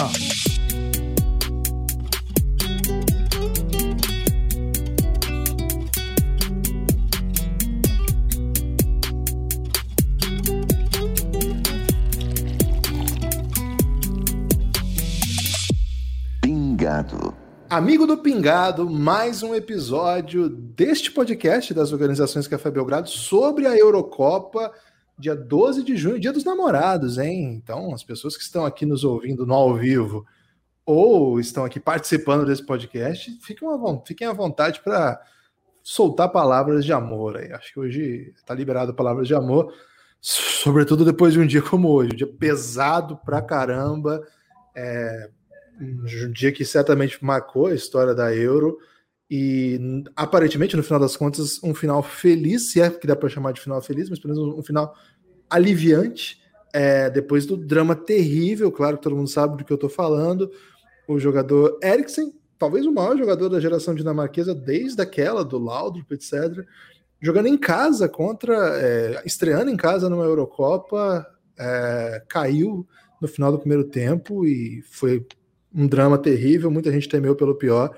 Pingado. Amigo do Pingado, mais um episódio deste podcast das organizações Café Belgrado sobre a Eurocopa, dia 12 de junho, dia dos namorados, hein? Então, as pessoas que estão aqui nos ouvindo no ao vivo ou estão aqui participando desse podcast, fiquem fiquem à vontade para soltar palavras de amor aí. Acho que hoje está liberado palavras de amor, sobretudo depois de um dia como hoje, um dia pesado pra caramba. É, um dia que certamente marcou a história da Euro e aparentemente no final das contas um final feliz, se é que dá para chamar de final feliz, mas pelo menos um final aliviante é, depois do drama terrível, claro que todo mundo sabe do que eu estou falando. O jogador Eriksen, talvez o maior jogador da geração dinamarquesa desde aquela do Laudrup, etc. Jogando em casa contra, é, estreando em casa numa Eurocopa, é, caiu no final do primeiro tempo e foi um drama terrível, muita gente temeu pelo pior,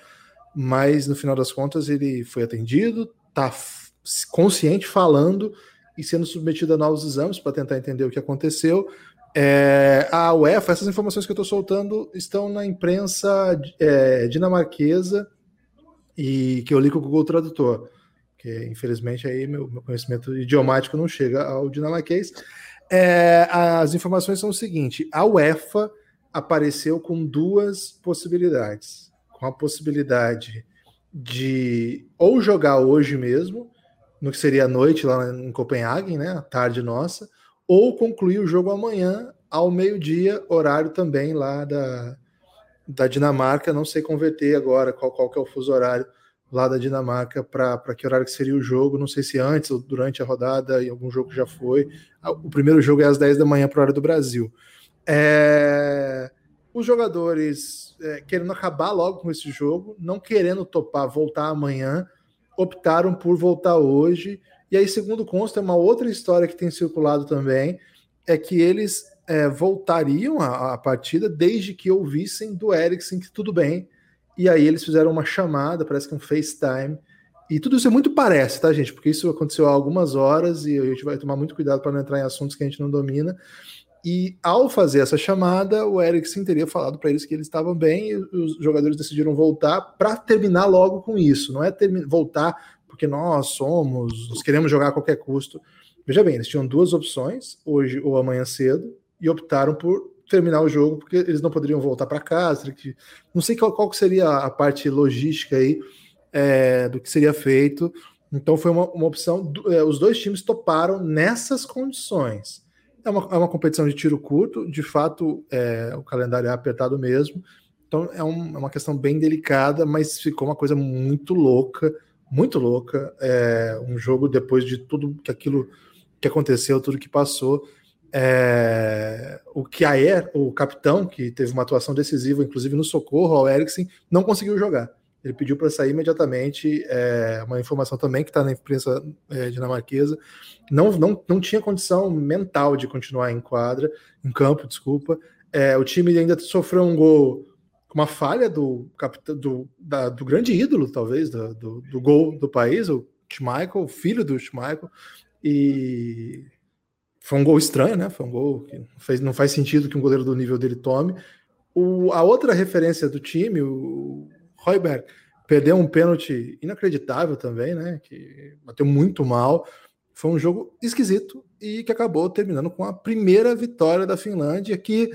mas no final das contas ele foi atendido, está consciente, falando e sendo submetido a novos exames para tentar entender o que aconteceu. É, a UEFA, essas informações que eu estou soltando estão na imprensa é, dinamarquesa e que eu li com o Google Tradutor, que infelizmente aí meu, meu conhecimento idiomático não chega ao dinamarquês. É, as informações são o seguinte: a UEFA apareceu com duas possibilidades. Com a possibilidade de ou jogar hoje mesmo, no que seria a noite lá em Copenhague, né, a tarde nossa, ou concluir o jogo amanhã ao meio-dia, horário também lá da, da Dinamarca. Não sei converter agora qual, qual que é o fuso horário lá da Dinamarca para que horário que seria o jogo. Não sei se antes ou durante a rodada, em algum jogo já foi. O primeiro jogo é às 10 da manhã para hora do Brasil. É... Os jogadores é, querendo acabar logo com esse jogo, não querendo topar voltar amanhã, optaram por voltar hoje. E aí, segundo consta, uma outra história que tem circulado também é que eles é, voltariam a, partida desde que ouvissem do Eriksen que tudo bem. E aí eles fizeram uma chamada, parece que um FaceTime. E tudo isso é muito parece, tá, gente? Porque isso aconteceu há algumas horas e a gente vai tomar muito cuidado para não entrar em assuntos que a gente não domina. E ao fazer essa chamada, o Eriksen teria falado para eles que eles estavam bem e os jogadores decidiram voltar para terminar logo com isso. Não é voltar porque nós somos, nós queremos jogar a qualquer custo. Veja bem, eles tinham duas opções, hoje ou amanhã cedo, e optaram por terminar o jogo porque eles não poderiam voltar para casa. Não sei qual, qual seria a parte logística aí é, do que seria feito. Então foi uma, uma opção. É, os dois times toparam nessas condições. É uma, é uma competição de tiro curto, de fato, é, o calendário é apertado mesmo. Então é, um, é, uma questão bem delicada, mas ficou uma coisa muito louca, muito louca. É, um jogo depois de tudo que aquilo que aconteceu, tudo que passou. É, o Kjaer, o capitão, que teve uma atuação decisiva, inclusive no socorro ao Eriksen, não conseguiu jogar. Ele pediu para sair imediatamente. É, uma informação também que está na imprensa é, dinamarquesa. Não, não, não tinha condição mental de continuar em quadra, em campo, desculpa. É, o time ainda sofreu um gol com uma falha do, do, da, do grande ídolo, talvez, do, do, do gol do país, o Schmeichel, o filho do Schmeichel. E foi um gol estranho, né? Foi um gol que não, fez, não faz sentido que um goleiro do nível dele tome. O, a outra referência do time, o Royberg perdeu um pênalti inacreditável também, né? Que bateu muito mal. Foi um jogo esquisito e que acabou terminando com a primeira vitória da Finlândia, que,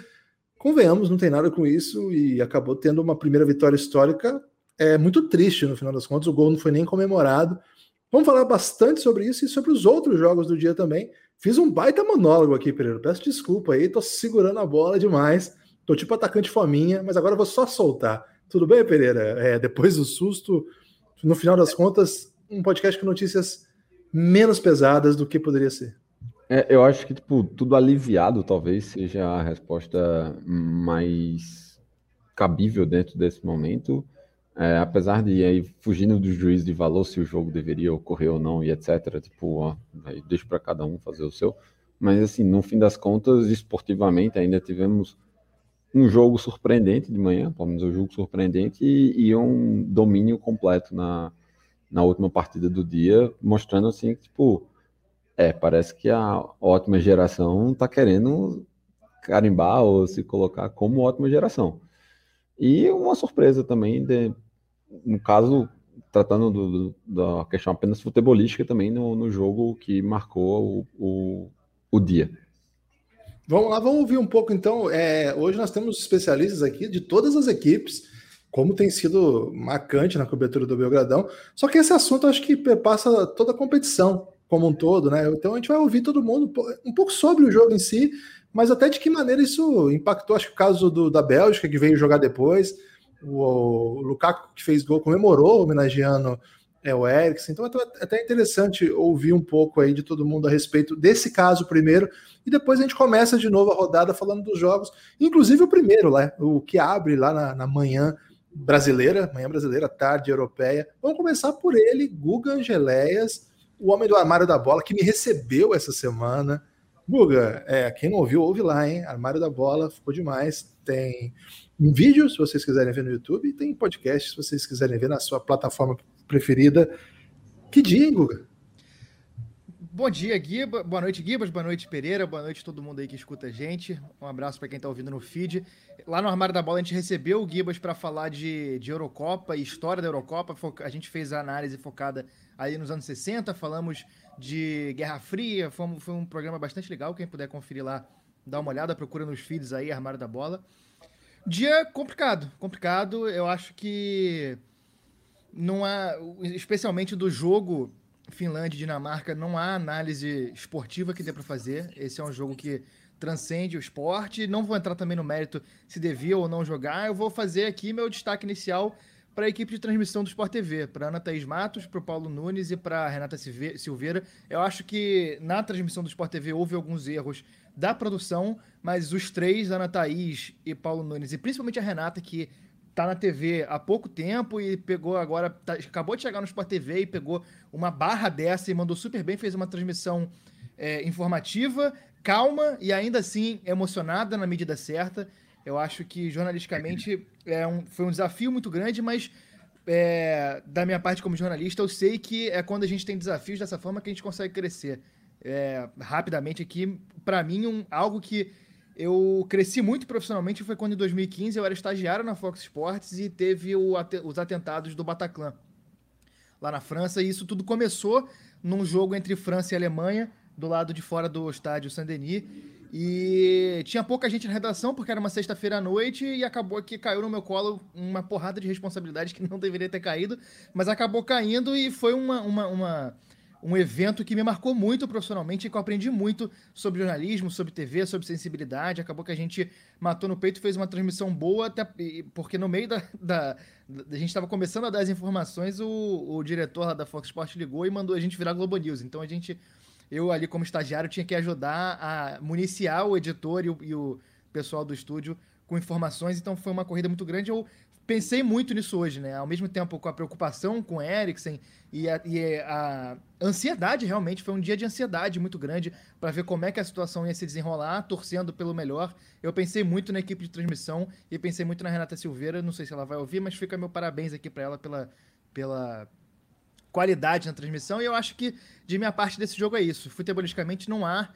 convenhamos, não tem nada com isso e acabou tendo uma primeira vitória histórica. É muito triste no final das contas, o gol não foi nem comemorado. Vamos falar bastante sobre isso e sobre os outros jogos do dia também. Fiz um baita monólogo aqui, Pereira. Peço desculpa aí, tô segurando a bola demais. Tô tipo atacante fominha, mas agora vou só soltar. Tudo bem, Pereira? É, depois do susto, no final das contas, um podcast com notícias menos pesadas do que poderia ser. É, eu acho que tipo, tudo aliviado talvez seja a resposta mais cabível dentro desse momento. É, apesar de aí fugindo do juiz de valor se o jogo deveria ocorrer ou não e etc. Tipo, ó, deixa para cada um fazer o seu. Mas assim, no fim das contas, esportivamente ainda tivemos um jogo surpreendente de manhã, pelo menos um jogo surpreendente, e, e um domínio completo na, na última partida do dia, mostrando assim que, tipo, é, parece que a ótima geração está querendo carimbar ou se colocar como ótima geração. E uma surpresa também, de, no caso, tratando do, do, da questão apenas futebolística também no, no jogo que marcou o, o, o, dia. Vamos lá, vamos ouvir um pouco então. É, hoje nós temos especialistas aqui de todas as equipes, como tem sido marcante na cobertura do Belgradão. Só que esse assunto acho que passa toda a competição como um todo, né? Então a gente vai ouvir todo mundo um pouco sobre o jogo em si, mas até de que maneira isso impactou. Acho que o caso do, da Bélgica, que veio jogar depois, o, o Lukaku, que fez gol, comemorou, homenageando é, o Eriksen. Então é até interessante ouvir um pouco aí de todo mundo a respeito desse caso primeiro, e depois a gente começa de novo a rodada falando dos jogos, inclusive o primeiro, lá, o que abre lá na, na manhã brasileira, manhã brasileira, tarde europeia. Vamos começar por ele, Guga Angeléias, o homem do armário da bola, que me recebeu essa semana. Guga, é, quem não ouviu, ouve lá, hein? Armário da bola, ficou demais. Tem um vídeo, se vocês quiserem ver no YouTube, e tem podcast, se vocês quiserem ver na sua plataforma preferida. Que dia, Guga? Bom dia, Guiba. Boa noite, Guibas. Boa noite, Pereira. Boa noite todo mundo aí que escuta a gente. Um abraço para quem está ouvindo no feed. Lá no Armário da Bola a gente recebeu o Guibas para falar de, de Eurocopa e história da Eurocopa. A gente fez a análise focada aí nos anos 60, falamos de Guerra Fria. Foi um, foi um programa bastante legal. Quem puder conferir lá, dá uma olhada, procura nos feeds aí, Armário da Bola. Dia complicado, complicado. Eu acho que não há, especialmente do jogo Finlândia e Dinamarca, não há análise esportiva que dê para fazer. Esse é um jogo que transcende o esporte. Não vou entrar também no mérito se devia ou não jogar. Eu vou fazer aqui meu destaque inicial para a equipe de transmissão do Sport TV, para Ana Thaís Matos, para o Paulo Nunes e para Renata Silveira. Eu acho que na transmissão do Sport TV houve alguns erros da produção, mas os três, Ana Thaís e Paulo Nunes, e principalmente a Renata, que tá na TV há pouco tempo e pegou agora, tá, acabou de chegar no Sport TV e pegou uma barra dessa e mandou super bem, fez uma transmissão é, informativa, calma e ainda assim emocionada na medida certa. Eu acho que jornalisticamente é um, foi um desafio muito grande, mas é, da minha parte como jornalista, eu sei que é quando a gente tem desafios dessa forma que a gente consegue crescer. É, rapidamente aqui, para mim, um, algo que eu cresci muito profissionalmente foi quando em 2015 eu era estagiário na Fox Sports e teve os atentados do Bataclan lá na França. E isso tudo começou num jogo entre França e Alemanha, do lado de fora do estádio Saint-Denis. E tinha pouca gente na redação, porque era uma sexta-feira à noite, e acabou que caiu no meu colo uma porrada de responsabilidade que não deveria ter caído, mas acabou caindo e foi uma, uma, uma um evento que me marcou muito profissionalmente e que eu aprendi muito sobre jornalismo, sobre TV, sobre sensibilidade. Acabou que a gente matou no peito, fez uma transmissão boa, até porque no meio da. da, da a gente estava começando a dar as informações, o, o diretor lá da Fox Sports ligou e mandou a gente virar Globo News. Então a gente. Eu ali, como estagiário, tinha que ajudar a municiar o editor e o, e o pessoal do estúdio com informações, então foi uma corrida muito grande. Eu pensei muito nisso hoje, né? Ao mesmo tempo com a preocupação com o Eriksen e a, e a ansiedade, realmente, foi um dia de ansiedade muito grande para ver como é que a situação ia se desenrolar, torcendo pelo melhor. Eu pensei muito na equipe de transmissão e pensei muito na Renata Silveira, não sei se ela vai ouvir, mas fica meu parabéns aqui para ela pela, pela qualidade na transmissão. E eu acho que, de minha parte, desse jogo é isso. Futebolisticamente não há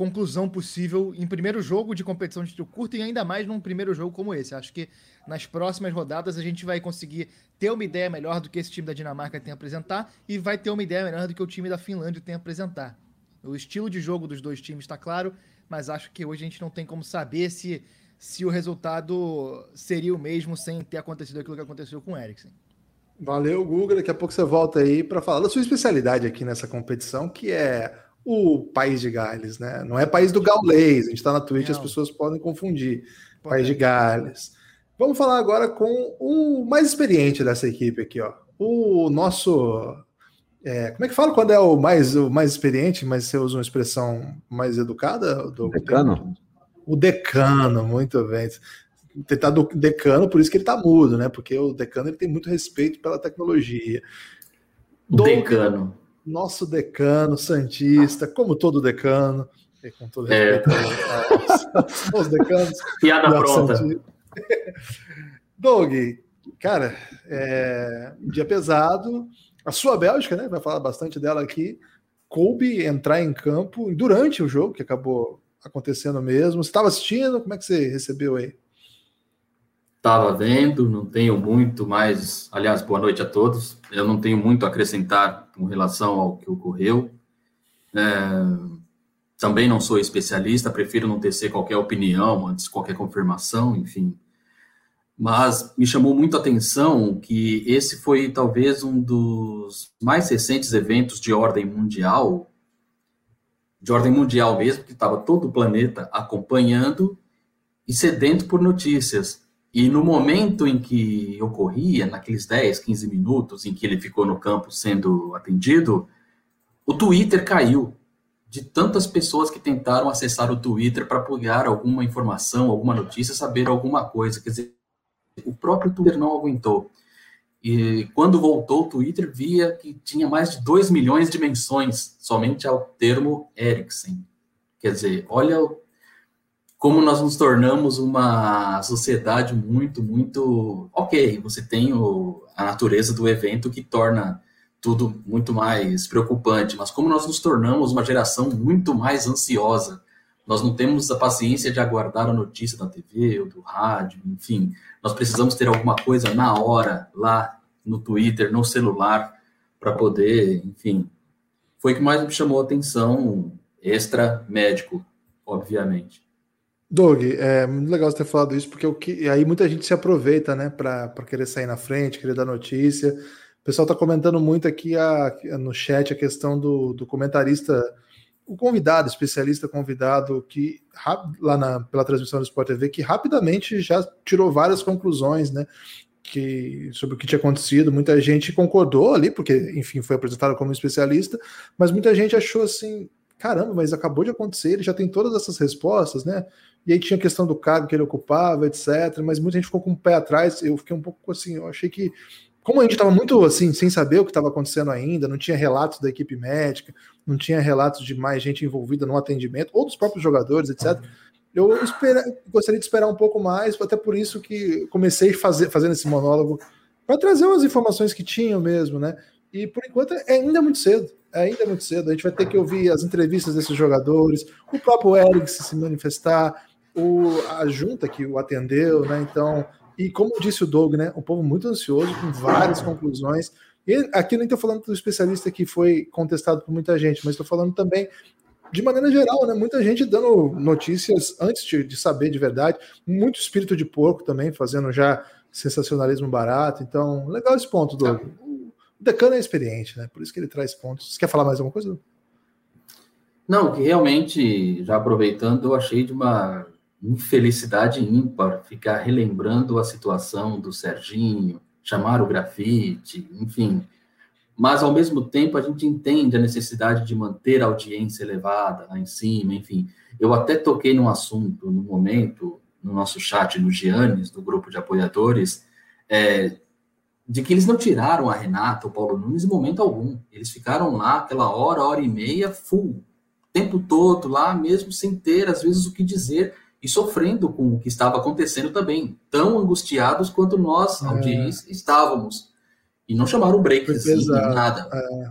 conclusão possível em primeiro jogo de competição de tiro curto e ainda mais num primeiro jogo como esse. Acho que nas próximas rodadas a gente vai conseguir ter uma ideia melhor do que esse time da Dinamarca tem a apresentar e vai ter uma ideia melhor do que o time da Finlândia tem a apresentar. O estilo de jogo dos dois times está claro, mas acho que hoje a gente não tem como saber se, se o resultado seria o mesmo sem ter acontecido aquilo que aconteceu com o Eriksen. Valeu, Google. Daqui a pouco você volta aí para falar da sua especialidade aqui nessa competição, que é o país de Gales, né? Não é país do gaulês, a gente está na Twitch, Não. as pessoas podem confundir. Pode país de Gales. Vamos falar agora com o mais experiente dessa equipe aqui, ó. O nosso. É, como é que fala quando é o mais, o mais experiente, mas você usa uma expressão mais educada? Do decano? O decano, muito bem. Ele tá do decano, por isso que ele tá mudo, né? Porque o decano ele tem muito respeito pela tecnologia. O decano nosso decano Santista, como todo decano, com todo respeito é... aos, aos decanos. Piada pronta. Doug, cara, é, dia pesado. A sua Bélgica, né? Vai falar bastante dela aqui. Coube entrar em campo durante o jogo, que acabou acontecendo mesmo. Você estava assistindo? Como é que você recebeu aí? Estava vendo, não tenho muito mais. Aliás, boa noite a todos. Eu não tenho muito a acrescentar com relação ao que ocorreu. É, também não sou especialista, prefiro não tecer qualquer opinião antes qualquer confirmação, enfim. Mas me chamou muito a atenção que esse foi talvez um dos mais recentes eventos de ordem mundial, de ordem mundial mesmo, que estava todo o planeta acompanhando e sedento por notícias. E no momento em que ocorria, naqueles 10, 15 minutos em que ele ficou no campo sendo atendido, o Twitter caiu de tantas pessoas que tentaram acessar o Twitter para pegar alguma informação, alguma notícia, saber alguma coisa. Quer dizer, o próprio Twitter não aguentou. E quando voltou o Twitter, via que tinha mais de 2 milhões de menções somente ao termo Ericsson. Quer dizer, olha como nós nos tornamos uma sociedade muito, muito. Ok, você tem o, a natureza do evento que torna tudo muito mais preocupante, mas como nós nos tornamos uma geração muito mais ansiosa. Nós não temos a paciência de aguardar a notícia da TV ou do rádio, enfim. Nós precisamos ter alguma coisa na hora, lá no Twitter, no celular, para poder, enfim. Foi o que mais me chamou a atenção, extra médico, obviamente. Doug, é muito legal você ter falado isso, porque o que, aí muita gente se aproveita, né, para querer sair na frente, querer dar notícia. O pessoal está comentando muito aqui a, no chat a questão do, do comentarista, o convidado, especialista convidado, que lá na, pela transmissão do Sport TV, que rapidamente já tirou várias conclusões, né? Que, sobre o que tinha acontecido, muita gente concordou ali, porque, enfim, foi apresentado como especialista, mas muita gente achou assim: caramba, mas acabou de acontecer, ele já tem todas essas respostas, né? E aí tinha a questão do cargo que ele ocupava, etc. Mas muita gente ficou com o pé atrás. Eu fiquei um pouco assim, eu achei que. Como a gente estava muito assim, sem saber o que estava acontecendo ainda, não tinha relatos da equipe médica, não tinha relatos de mais gente envolvida no atendimento, ou dos próprios jogadores, etc. Eu espera, gostaria de esperar um pouco mais, até por isso que comecei fazer, fazendo esse monólogo, para trazer umas informações que tinham mesmo, né? E por enquanto é ainda muito cedo. É ainda muito cedo. A gente vai ter que ouvir as entrevistas desses jogadores, o próprio Eric se manifestar, o, a junta que o atendeu, né? Então, e como disse o Doug, né? Um povo muito ansioso, com várias conclusões. E aqui não estou falando do especialista que foi contestado por muita gente, mas estou falando também de maneira geral, né? Muita gente dando notícias antes de, de, saber de verdade, muito espírito de porco também, fazendo já sensacionalismo barato. Então, legal esse ponto, Doug. O Decano é experiente, né? Por isso que ele traz pontos. Você quer falar mais alguma coisa? Não, que realmente, já aproveitando, eu achei de uma infelicidade ímpar ficar relembrando a situação do Serginho, chamar o grafite, enfim. Mas, ao mesmo tempo, a gente entende a necessidade de manter a audiência elevada lá em cima, enfim. Eu até toquei num assunto, no momento, no nosso chat, no Giannis, do grupo de apoiadores, é, de que eles não tiraram a Renata, o Paulo Nunes, em momento algum. Eles ficaram lá aquela hora, hora e meia, full, o tempo todo lá, mesmo sem ter, às vezes, o que dizer e sofrendo com o que estava acontecendo também, tão angustiados quanto nós, é. audiência, estávamos. E não chamaram o break assim, nada. É.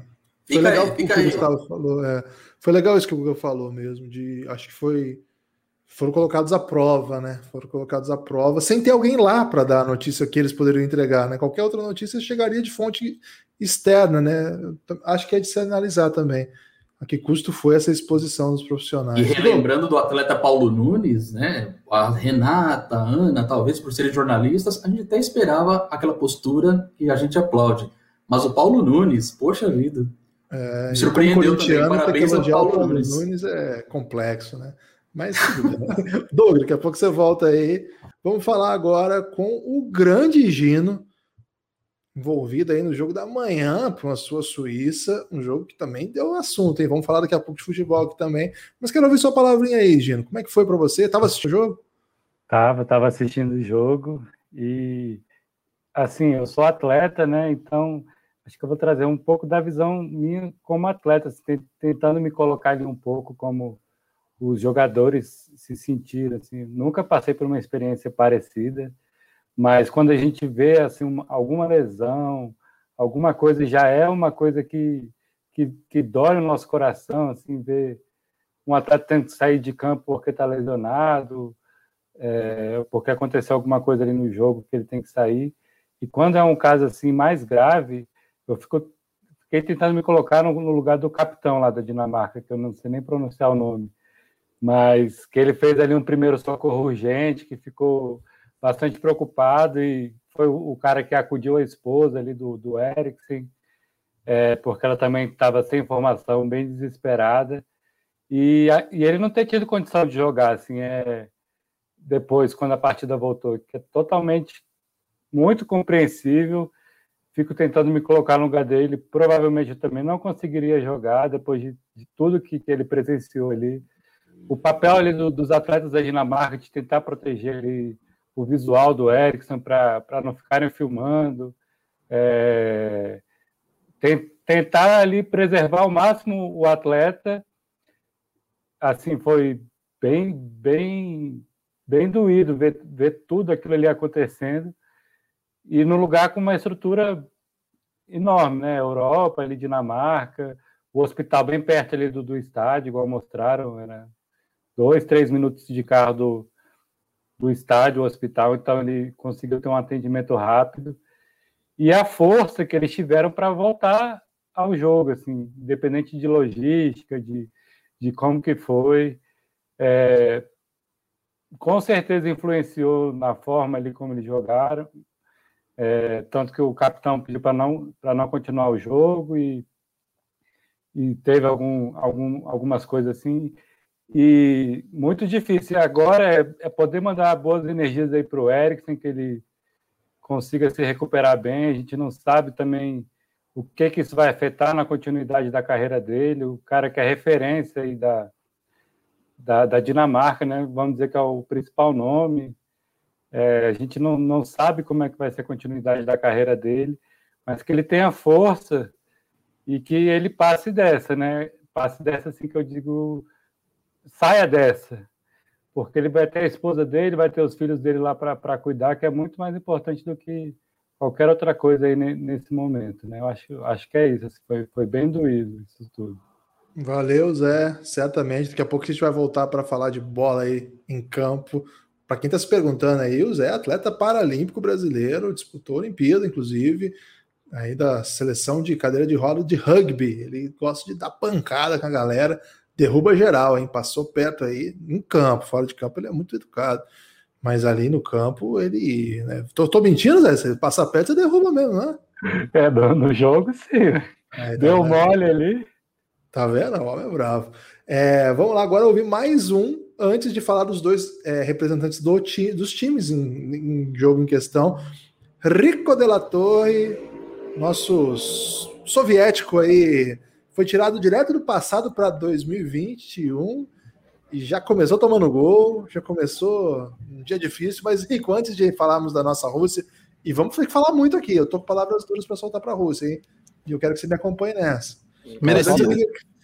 Foi legal aí, o que o Gustavo falou. É. Foi legal isso que o Google falou mesmo, de acho que foi foram colocados à prova, né? Foram colocados à prova, sem ter alguém lá para dar a notícia que eles poderiam entregar, né? Qualquer outra notícia chegaria de fonte externa, né? Acho que é de se analisar também a que custo foi essa exposição dos profissionais. E relembrando do atleta Paulo Nunes, né? A Renata, a Ana, talvez por serem jornalistas, a gente até esperava aquela postura que a gente aplaude. Mas o Paulo Nunes, poxa vida. É, me surpreendeu também. Parabéns ao Paulo, Paulo Nunes. Nunes é complexo, né? Mas Douglas, daqui a pouco você volta aí. Vamos falar agora com o grande Gino, envolvida aí no jogo da manhã para uma sua Suíça, um jogo que também deu assunto, hein? Vamos falar daqui a pouco de futebol aqui também. Mas quero ouvir sua palavrinha aí, Gino. Como é que foi para você? Tava assistindo o jogo? Tava, tava assistindo o jogo e assim, eu sou atleta, né? Então, acho que eu vou trazer um pouco da visão minha como atleta, tentando me colocar ali um pouco como os jogadores se sentiram assim. Nunca passei por uma experiência parecida, mas quando a gente vê assim uma, alguma lesão, alguma coisa já é uma coisa que que, que dói no nosso coração, assim, ver um atleta tendo que sair de campo porque está lesionado, é, porque aconteceu alguma coisa ali no jogo que ele tem que sair. E quando é um caso assim mais grave, eu fico, fiquei tentando me colocar no, no lugar do capitão lá da Dinamarca, que eu não sei nem pronunciar o nome, mas que ele fez ali um primeiro socorro urgente, que ficou bastante preocupado e foi o, cara que acudiu a esposa ali do, do Eriksen, é, porque ela também estava sem informação, bem desesperada, e, e, ele não ter tido condição de jogar, assim, é, depois, quando a partida voltou, que é totalmente muito compreensível, fico tentando me colocar no lugar dele, provavelmente eu também não conseguiria jogar depois de, de tudo que, que, ele presenciou ali, o papel ali do, dos atletas da Dinamarca de tentar proteger ali o visual do Ericsson para não ficarem filmando, é, tentar ali preservar ao máximo o atleta. Assim, foi bem, bem, bem doído ver, ver tudo aquilo ali acontecendo. E no lugar com uma estrutura enorme, né? Europa, ali, Dinamarca, o hospital bem perto ali do, do estádio, igual mostraram, era dois, três minutos de carro do, do estádio, o hospital, então ele conseguiu ter um atendimento rápido. E a força que eles tiveram para voltar ao jogo, assim, independente de logística, de, de como que foi, é, com certeza influenciou na forma ali como eles jogaram, é, tanto que o capitão pediu para não para não continuar o jogo e, e teve algum, algum, algumas coisas assim e muito difícil. Agora é, é poder mandar boas energias aí para o Eriksen, que ele consiga se recuperar bem. A gente não sabe também o que, que isso vai afetar na continuidade da carreira dele. O cara que é referência aí da, da, da Dinamarca, né? vamos dizer que é o principal nome. É, a gente não, não sabe como é que vai ser a continuidade da carreira dele, mas que ele tenha força e que ele passe dessa, né? Passe dessa, assim que eu digo, saia dessa porque ele vai ter a esposa dele, vai ter os filhos dele lá para cuidar, que é muito mais importante do que qualquer outra coisa aí nesse momento, né? Eu acho, acho que é isso, assim, foi, foi bem doído isso tudo. Valeu, Zé, certamente. Daqui a pouco a gente vai voltar para falar de bola aí em campo. Para quem está se perguntando aí, o Zé é atleta paralímpico brasileiro, disputou a Olimpíada, inclusive, aí da seleção de cadeira de roda de rugby. Ele gosta de dar pancada com a galera derruba geral, hein? Passou perto aí em campo, fora de campo ele é muito educado. Mas ali no campo ele. Né? Tô, tô mentindo, Zé? Você passa perto, você derruba mesmo, né? É, no jogo sim. Aí, tá Deu mole ali. Tá vendo? O homem é bravo. É, vamos lá agora ouvir mais um antes de falar dos dois é, representantes do ti, dos times em, em, jogo em questão. Rico de la Torre, nosso soviético aí, foi tirado direto do passado para 2021 e já começou tomando gol, já começou um dia difícil, mas Rico, antes de falarmos da nossa Rússia, e vamos ter que falar muito aqui, eu tô com palavras duras para soltar para a Rússia, hein? E eu quero que você me acompanhe nessa. Merecido.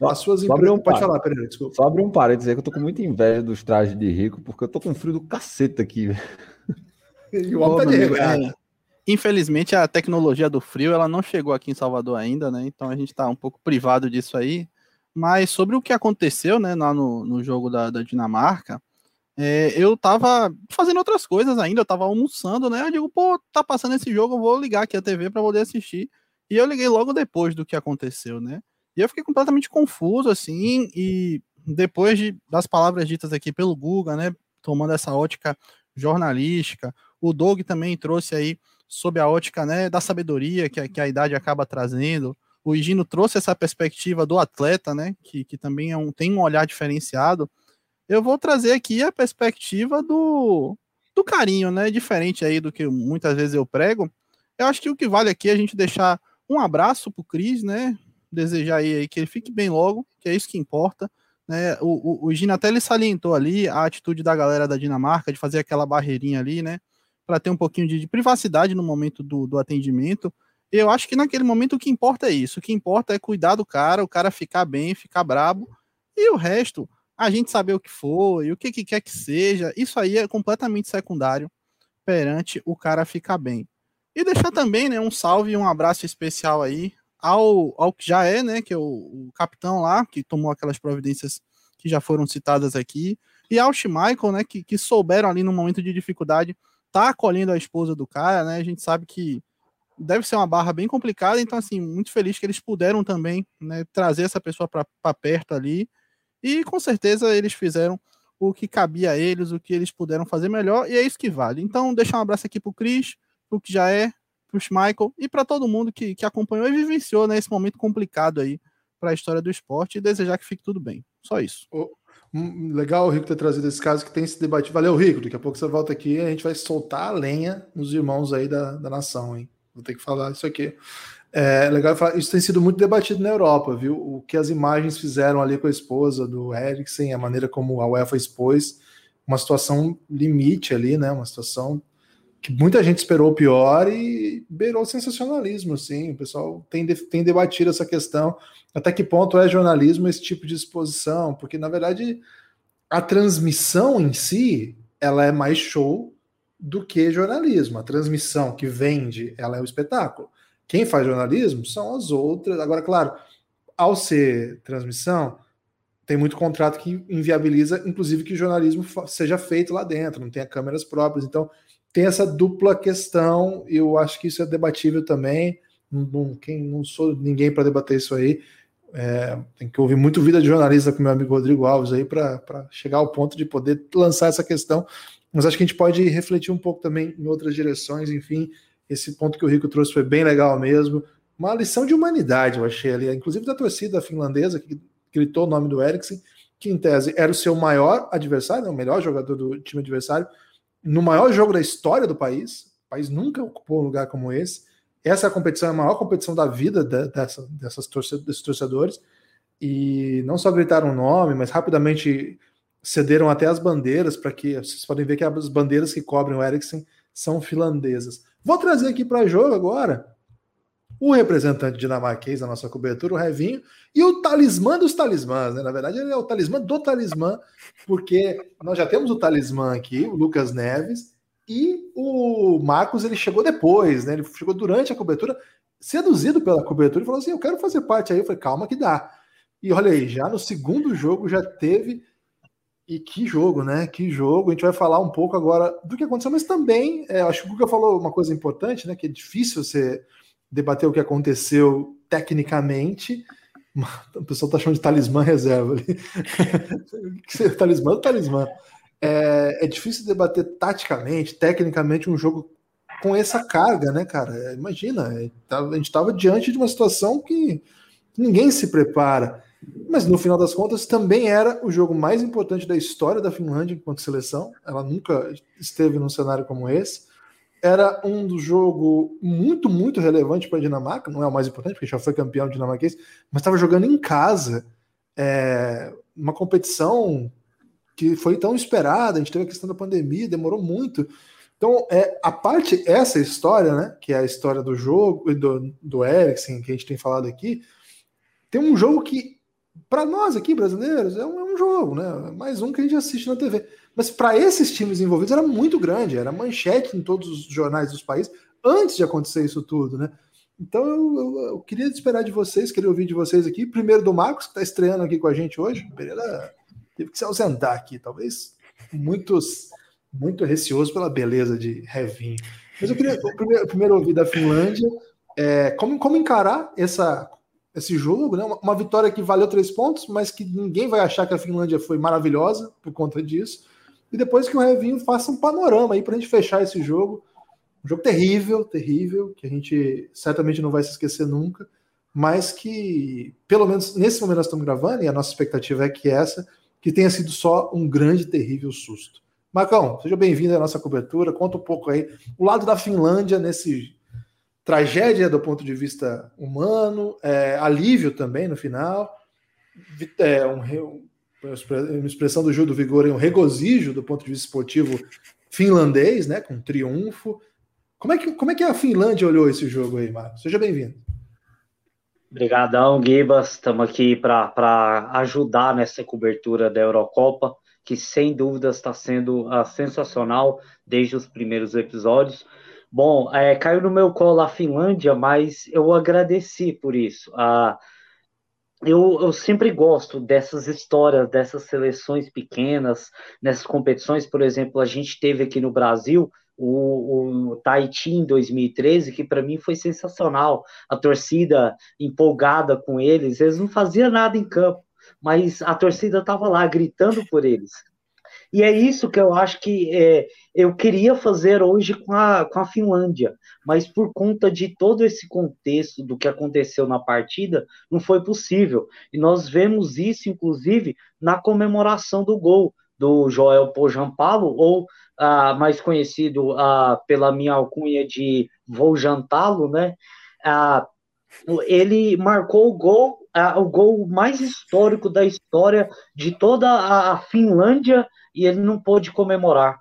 As suas impre... um Pode falar, Pereira, desculpa. Só abre um parênteses aí que eu tô com muita inveja dos trajes de rico, porque eu tô com frio do cacete aqui. E o homem tá de regata. Infelizmente, a tecnologia do frio ela não chegou aqui em Salvador ainda, né? Então a gente está um pouco privado disso aí. Mas sobre o que aconteceu, né, lá no, no jogo da, da Dinamarca, é, eu tava fazendo outras coisas ainda, eu tava almoçando, né? Eu digo, pô, tá passando esse jogo, eu vou ligar aqui a TV para poder assistir. E eu liguei logo depois do que aconteceu, né? E eu fiquei completamente confuso, assim, e depois de, das palavras ditas aqui pelo Guga, né, tomando essa ótica jornalística, o Doug também trouxe aí sob a ótica né, da sabedoria que a, que a idade acaba trazendo. O Higino trouxe essa perspectiva do atleta, né, que, que também é um, tem um olhar diferenciado. Eu vou trazer aqui a perspectiva do, do carinho, né, diferente aí do que muitas vezes eu prego. Eu acho que o que vale aqui é a gente deixar um abraço pro Cris, né, desejar aí que ele fique bem logo, que é isso que importa. Né? O, o, o Gino até ele salientou ali a atitude da galera da Dinamarca de fazer aquela barreirinha ali, né? Para ter um pouquinho de, de, privacidade no momento do, do atendimento. Eu acho que naquele momento o que importa é isso. O que importa é cuidar do cara, o cara ficar bem, ficar brabo. E o resto, a gente saber o que foi, o que, que quer que seja, isso aí é completamente secundário perante o cara ficar bem. E deixar também, né, um salve e um abraço especial aí ao, ao que já é, né, que é o, o, capitão lá, que tomou aquelas providências que já foram citadas aqui, e ao Michael, né, que, que souberam ali no momento de dificuldade tá acolhendo a esposa do cara, né, a gente sabe que deve ser uma barra bem complicada, então, assim, muito feliz que eles puderam também, né, trazer essa pessoa para perto ali, e com certeza eles fizeram o que cabia a eles, o que eles puderam fazer melhor, e é isso que vale. Então, deixar um abraço aqui pro Cris, pro que já é, pro Michael e para todo mundo que, que acompanhou e vivenciou né, esse momento complicado aí para a história do esporte e desejar que fique tudo bem. Só isso. Oh, legal o Rico ter trazido esse caso que tem se debatido. Valeu, Rico. Daqui a pouco você volta aqui e a gente vai soltar a lenha nos irmãos aí da, da nação, hein? Vou ter que falar isso aqui. É legal falar, isso tem sido muito debatido na Europa, viu? O que as imagens fizeram ali com a esposa do Eriksen, a maneira como a UEFA expôs, uma situação limite ali, né? Uma situação que muita gente esperou o pior e beirou sensacionalismo, assim. O pessoal tem, tem debatido essa questão. Até que ponto é jornalismo esse tipo de exposição? Porque, na verdade, a transmissão em si, ela é mais show do que jornalismo. A transmissão que vende, ela é o espetáculo. Quem faz jornalismo são as outras. Agora, claro, ao ser transmissão, tem muito contrato que inviabiliza, inclusive, que o jornalismo seja feito lá dentro, não tenha câmeras próprias. Então, tem essa dupla questão, e eu acho que isso é debatível também. Não, quem, não sou ninguém para debater isso aí. É, tem que ouvir muito vida de jornalista com meu amigo Rodrigo Alves aí para chegar ao ponto de poder lançar essa questão. Mas acho que a gente pode refletir um pouco também em outras direções. Enfim, esse ponto que o Rico trouxe foi bem legal mesmo. Uma lição de humanidade, eu achei ali, inclusive da torcida finlandesa, que gritou o nome do Eriksen, que em tese era o seu maior adversário, né, o melhor jogador do time adversário, no maior jogo da história do país. O país nunca ocupou um lugar como esse. Essa é competição, é a maior competição da vida dessa, dessas desses torcedores. E não só gritaram o nome, mas rapidamente cederam até as bandeiras para que vocês podem ver que as bandeiras que cobrem o Eriksen são finlandesas. Vou trazer aqui para jogo agora o representante dinamarquês da nossa cobertura, o Revinho, e o talismã dos talismãs, né? Na verdade, ele é o talismã do talismã, porque nós já temos o talismã aqui, o Lucas Neves, e o Marcos ele chegou depois, né? Ele chegou durante a cobertura, seduzido pela cobertura, e falou assim: Eu quero fazer parte aí. Eu falei, calma que dá. E olha aí, já no segundo jogo já teve. E que jogo, né? Que jogo. A gente vai falar um pouco agora do que aconteceu, mas também, é, acho que o Guga falou uma coisa importante, né? Que é difícil você debater o que aconteceu tecnicamente. O pessoal tá chamando de talismã reserva ali. talismã talismã? É, é difícil debater taticamente, tecnicamente, um jogo com essa carga, né, cara? Imagina, é, tá, a gente estava diante de uma situação que ninguém se prepara. Mas no final das contas, também era o jogo mais importante da história da Finlândia enquanto seleção. Ela nunca esteve num cenário como esse era um do jogo muito, muito relevante para a Dinamarca, não é o mais importante, porque já foi campeão dinamarquês, mas estava jogando em casa, é, uma competição que foi tão esperada, a gente teve a questão da pandemia, demorou muito. Então, é, a parte, essa história, né, que é a história do jogo, do, do Eriksen, que a gente tem falado aqui, tem um jogo que, para nós aqui brasileiros, é um, é um jogo, né, mais um que a gente assiste na TV mas para esses times envolvidos era muito grande, era manchete em todos os jornais dos países antes de acontecer isso tudo, né? Então eu, eu, eu queria esperar de vocês, queria ouvir de vocês aqui. Primeiro do Marcos, que está estreando aqui com a gente hoje. O Pereira teve que se ausentar aqui, talvez muitos, muito receoso pela beleza de Revinho. Mas eu queria primeiro, primeiro ouvir da Finlândia é, como, como encarar essa, esse jogo, né? Uma, uma, vitória que valeu três pontos, mas que ninguém vai achar que a Finlândia foi maravilhosa por conta disso e depois que o Revinho faça um panorama aí para a gente fechar esse jogo. Um jogo terrível, terrível, que a gente certamente não vai se esquecer nunca, mas que, pelo menos nesse momento nós estamos gravando, e a nossa expectativa é que essa, que tenha sido só um grande, terrível susto. Marcão, seja bem-vindo à nossa cobertura, conta um pouco aí o lado da Finlândia nesse tragédia do ponto de vista humano, é, alívio também no final, é, um, uma expressão do Gil do Vigor, um regozijo do ponto de vista esportivo finlandês, né, com triunfo. Como é, que, como é que a Finlândia olhou esse jogo aí, Marcos? Seja bem-vindo. Obrigadão, Gibas. Estamos aqui para ajudar nessa cobertura da Eurocopa, que sem dúvida está sendo uh, sensacional desde os primeiros episódios. Bom, é, caiu no meu colo a Finlândia, mas eu agradeci por isso. Uh, eu, eu sempre gosto dessas histórias, dessas seleções pequenas, nessas competições. Por exemplo, a gente teve aqui no Brasil o, o Tahiti em 2013, que para mim foi sensacional. A torcida empolgada com eles, eles não faziam nada em campo, mas a torcida estava lá gritando por eles. E é isso que eu acho que é, eu queria fazer hoje com a, com a Finlândia, mas por conta de todo esse contexto do que aconteceu na partida, não foi possível. E nós vemos isso, inclusive, na comemoração do gol do Joel Pojampalo, ou ah, mais conhecido ah, pela minha alcunha de Vou né? Ah, ele marcou o gol, o gol mais histórico da história de toda a Finlândia e ele não pôde comemorar.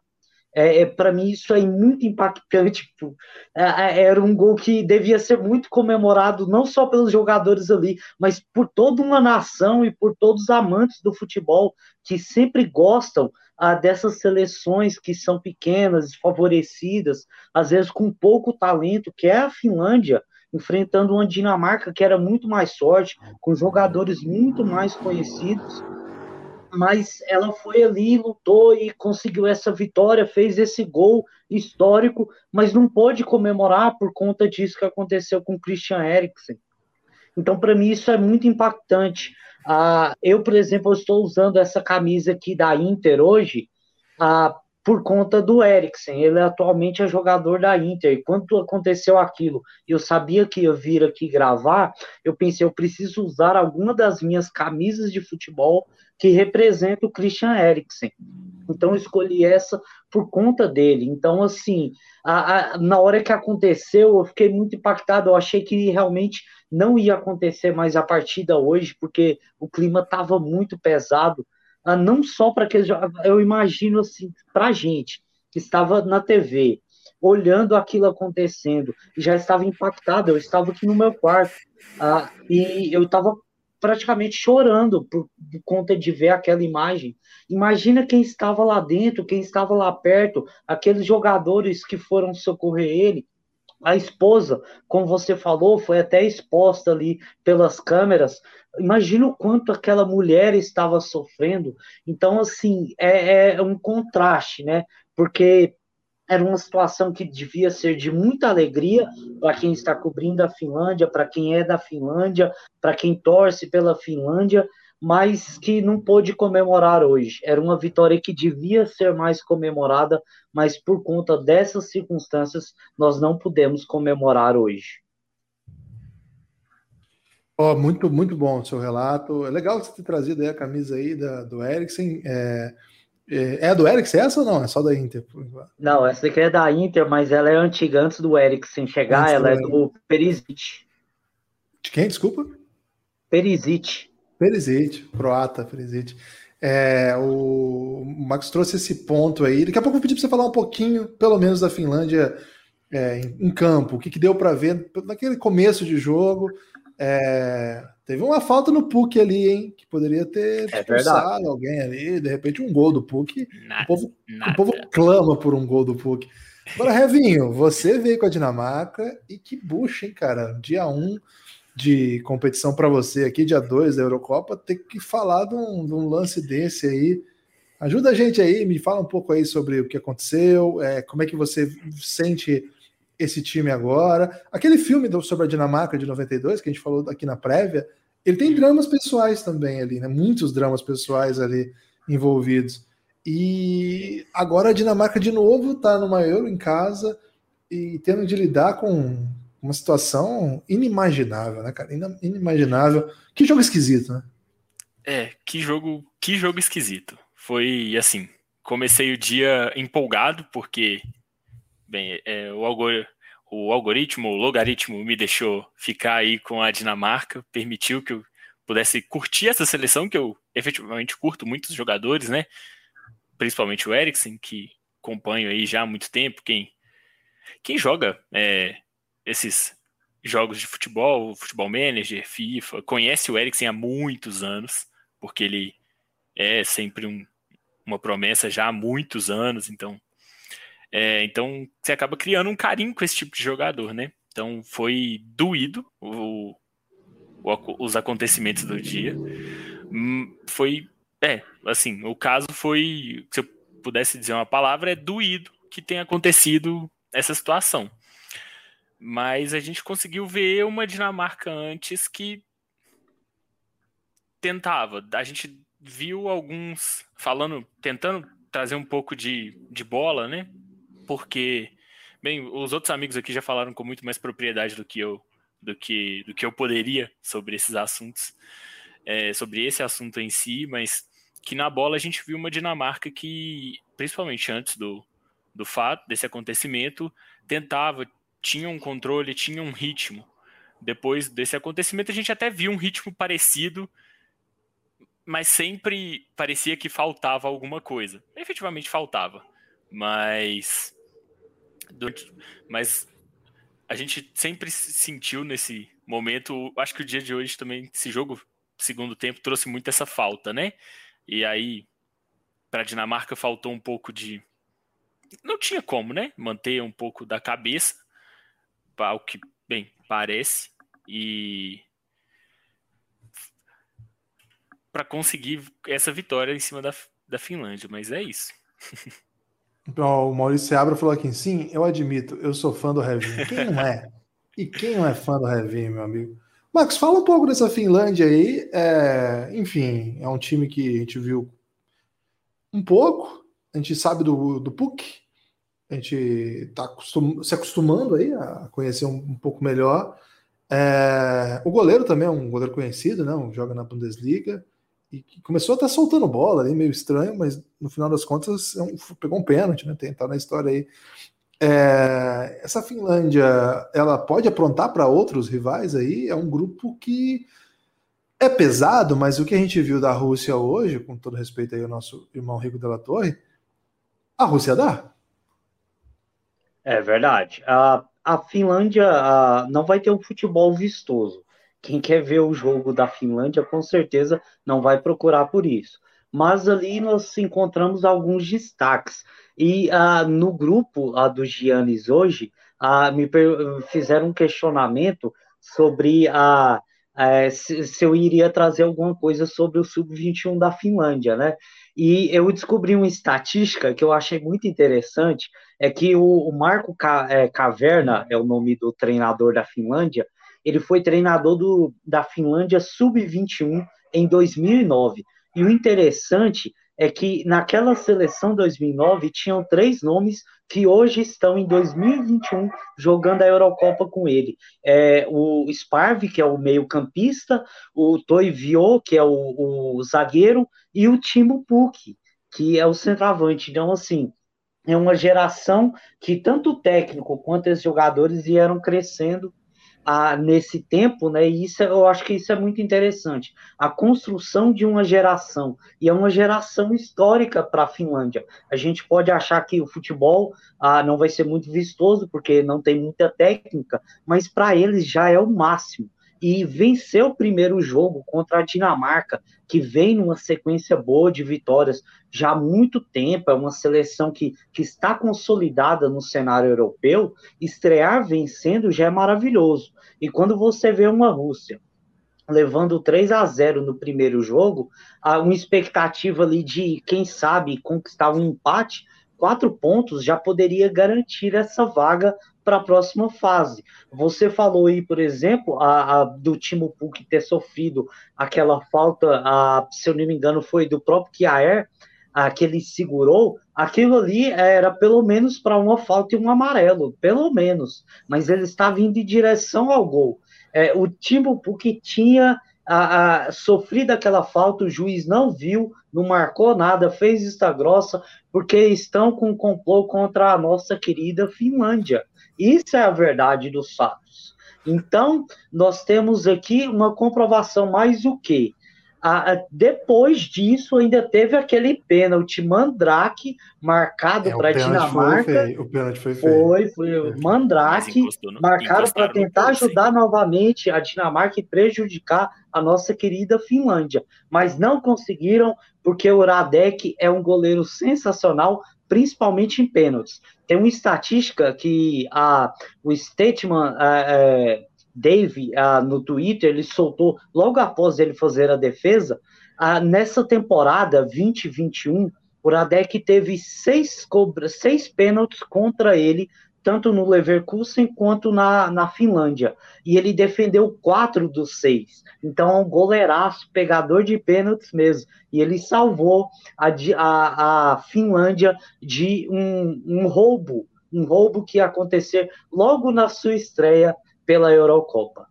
É, é para mim isso é muito impactante. Tipo, é, é, era um gol que devia ser muito comemorado não só pelos jogadores ali, mas por toda uma nação e por todos os amantes do futebol que sempre gostam ah, dessas seleções que são pequenas, desfavorecidas, às vezes com pouco talento, que é a Finlândia enfrentando uma Dinamarca que era muito mais forte, com jogadores muito mais conhecidos mas ela foi ali, lutou e conseguiu essa vitória, fez esse gol histórico, mas não pôde comemorar por conta disso que aconteceu com Christian Eriksen. Então, para mim, isso é muito impactante. Ah, eu, por exemplo, estou usando essa camisa aqui da Inter hoje ah, por conta do Eriksen. Ele atualmente é jogador da Inter. E quando aconteceu aquilo, eu sabia que ia vir aqui gravar, eu pensei, eu preciso usar alguma das minhas camisas de futebol que representa o Christian Eriksen. Então escolhi essa por conta dele. Então, assim, a, a, na hora que aconteceu, eu fiquei muito impactado. Eu achei que realmente não ia acontecer mais a partida hoje, porque o clima estava muito pesado. Ah, não só para que eu imagino assim, para a gente que estava na TV, olhando aquilo acontecendo, já estava impactado. Eu estava aqui no meu quarto ah, e eu estava praticamente chorando por, por, conta de ver aquela imagem. Imagina quem estava lá dentro, quem estava lá perto, aqueles jogadores que foram socorrer ele. A esposa, como você falou, foi até exposta ali pelas câmeras. Imagina o quanto aquela mulher estava sofrendo. Então, assim, é, é um contraste, né? Porque era uma situação que devia ser de muita alegria para quem está cobrindo a Finlândia, para quem é da Finlândia, para quem torce pela Finlândia, mas que não pôde comemorar hoje. Era uma vitória que devia ser mais comemorada, mas por conta dessas circunstâncias nós não pudemos comemorar hoje. Oh, muito, muito bom o seu relato. É legal você ter trazido a camisa aí da, do Eriksen. É é, é do Eriksen essa ou não? É só da Inter? Não, essa daqui é da Inter, mas ela é antiga antes do Eriksen chegar, antes ela é do Perisic. De quem, desculpa? Perisic. Perisic, croata, Perisic. É, o Max trouxe esse ponto aí. Daqui a pouco eu vou pedir para você falar um pouquinho, pelo menos, da Finlândia é, em, em, campo. O que, que deu para ver naquele começo de jogo. É, Teve uma falta no Puck ali, hein? Que poderia ter é expulsado alguém ali. De repente, um gol do Puck. Nada, o, povo, o povo clama por um gol do Puck. Agora, Revinho, você veio com a Dinamarca e que bucha, hein, cara? Dia 1 um de competição para você aqui, dia 2 da Eurocopa, ter que falar de um, de um, lance desse aí. Ajuda a gente aí, me fala um pouco aí sobre o que aconteceu, é, como é que você sente esse time agora. Aquele filme sobre a Dinamarca de 92, que a gente falou aqui na prévia, ele tem dramas pessoais também ali, né? Muitos dramas pessoais ali envolvidos. E agora a Dinamarca de novo está numa Euro em casa e tendo de lidar com uma situação inimaginável, né, cara? Inimaginável. Que jogo esquisito, né? É, que jogo, que jogo esquisito. Foi assim, comecei o dia empolgado porque Bem, é, o, algor o algoritmo, o logaritmo me deixou ficar aí com a Dinamarca, permitiu que eu pudesse curtir essa seleção, que eu efetivamente curto muitos jogadores, né? Principalmente o Eriksen, que acompanho aí já há muito tempo. Quem, quem joga é, esses jogos de futebol, futebol manager, FIFA, conhece o Eriksen há muitos anos, porque ele é sempre um, uma promessa já há muitos anos, então é, então você acaba criando um carinho com esse tipo de jogador, né? Então foi doído o, o, os acontecimentos do dia. Hum, foi, é, assim, o caso foi, se eu pudesse dizer uma palavra, é doído que tenha acontecido essa situação mas a gente conseguiu ver uma Dinamarca antes que tentava. A gente viu alguns falando, tentando trazer um pouco de, de bola, né? Porque, bem, os outros amigos aqui já falaram com muito mais propriedade do que eu, do que, do que eu poderia sobre esses assuntos, é, sobre esse assunto em si, mas que na bola a gente viu uma Dinamarca que, principalmente antes do, do fato, desse acontecimento, tentava tinha um controle, tinha um ritmo. Depois desse acontecimento, a gente até viu um ritmo parecido, mas sempre parecia que faltava alguma coisa. Efetivamente faltava, mas mas a gente sempre sentiu nesse momento. Acho que o dia de hoje também, esse jogo, segundo tempo, trouxe muito essa falta, né? E aí, para a Dinamarca, faltou um pouco de. Não tinha como, né? Manter um pouco da cabeça ao que, bem, parece, e para conseguir essa vitória em cima da, da Finlândia, mas é isso. Então, o Maurício Seabra falou aqui, sim, eu admito, eu sou fã do Heavy. Quem não é? E quem não é fã do Heavy, meu amigo? Max, fala um pouco dessa Finlândia aí. É, enfim, é um time que a gente viu um pouco, a gente sabe do, do Puck, a gente está acostum, se acostumando aí a conhecer um, um pouco melhor. É, o goleiro também é um goleiro conhecido, né? Um, joga na Bundesliga e começou a estar tá soltando bola ali, meio estranho, mas no final das contas é pegou um pênalti, né? Tem, tá na história aí. É, essa Finlândia, ela pode aprontar para outros rivais aí? É um grupo que é pesado, mas o que a gente viu da Rússia hoje, com todo respeito aí ao nosso irmão Rico Della Torre, a Rússia dá. É verdade. A, a Finlândia a, não vai ter um futebol vistoso. Quem quer ver o jogo da Finlândia, com certeza não vai procurar por isso. Mas ali nós encontramos alguns destaques. E uh, no grupo uh, do Giannis hoje, uh, me fizeram um questionamento sobre a. Uh, se, se, eu iria trazer alguma coisa sobre o Sub-21 da Finlândia, né? E eu descobri uma estatística que eu achei muito interessante, é que o, o Marco é, Caverna, é o nome do treinador da Finlândia, ele foi treinador do, da Finlândia Sub-21 em 2009. E o interessante é que naquela seleção 2009 tinham três nomes que hoje estão em 2021 jogando a Eurocopa com ele. É, o Sparv, que é o meio-campista, o Toivio, que é o, o, zagueiro, e o Timo Puk, que é o centroavante. Então, assim, é uma geração que tanto o técnico quanto os jogadores vieram crescendo a, nesse tempo, né? E isso eu acho que isso é muito interessante. A construção de uma geração e é uma geração histórica para a Finlândia. A gente pode achar que o futebol ah, não vai ser muito vistoso porque não tem muita técnica, mas para eles já é o máximo e vencer o primeiro jogo contra a Dinamarca, que vem numa sequência boa de vitórias já há muito tempo, é uma seleção que, que está consolidada no cenário europeu, estrear vencendo já é maravilhoso. E quando você vê uma Rússia levando 3 a 0 no primeiro jogo, há uma expectativa ali de, quem sabe, conquistar um empate, quatro pontos já poderia garantir essa vaga para a próxima fase. Você falou aí, por exemplo, a, a do Timo Puk ter sofrido aquela falta, a, se eu não me engano, foi do próprio Kiaer, a, que ele segurou, aquilo ali era pelo menos para uma falta e um amarelo, pelo menos. Mas ele estava indo em direção ao gol. É, o Timo Puk tinha a, a, sofrido aquela falta, o juiz não viu, não marcou nada, fez vista grossa, porque estão com um complô contra a nossa querida Finlândia. Isso é a verdade dos fatos. Então, nós temos aqui uma comprovação mais o que? depois disso, ainda teve aquele pênalti Mandrake marcado é, para a Dinamarca. Foi o pênalti foi feio. Foi, foi Mandrake marcado para tentar ajudar novamente a Dinamarca e prejudicar a nossa querida Finlândia. Mas não conseguiram, porque o Radek é um goleiro sensacional, principalmente em pênaltis. Tem uma estatística que a, o Stateman. É, Dave, uh, no Twitter, ele soltou logo após ele fazer a defesa. Uh, nessa temporada 2021, o Radek teve seis, cobra, seis pênaltis contra ele, tanto no Leverkusen quanto na, na Finlândia. E ele defendeu quatro dos seis. Então é um goleiraço, pegador de pênaltis mesmo. E ele salvou a, a, a Finlândia de um, um roubo, um roubo que ia acontecer logo na sua estreia pela Eurocopa.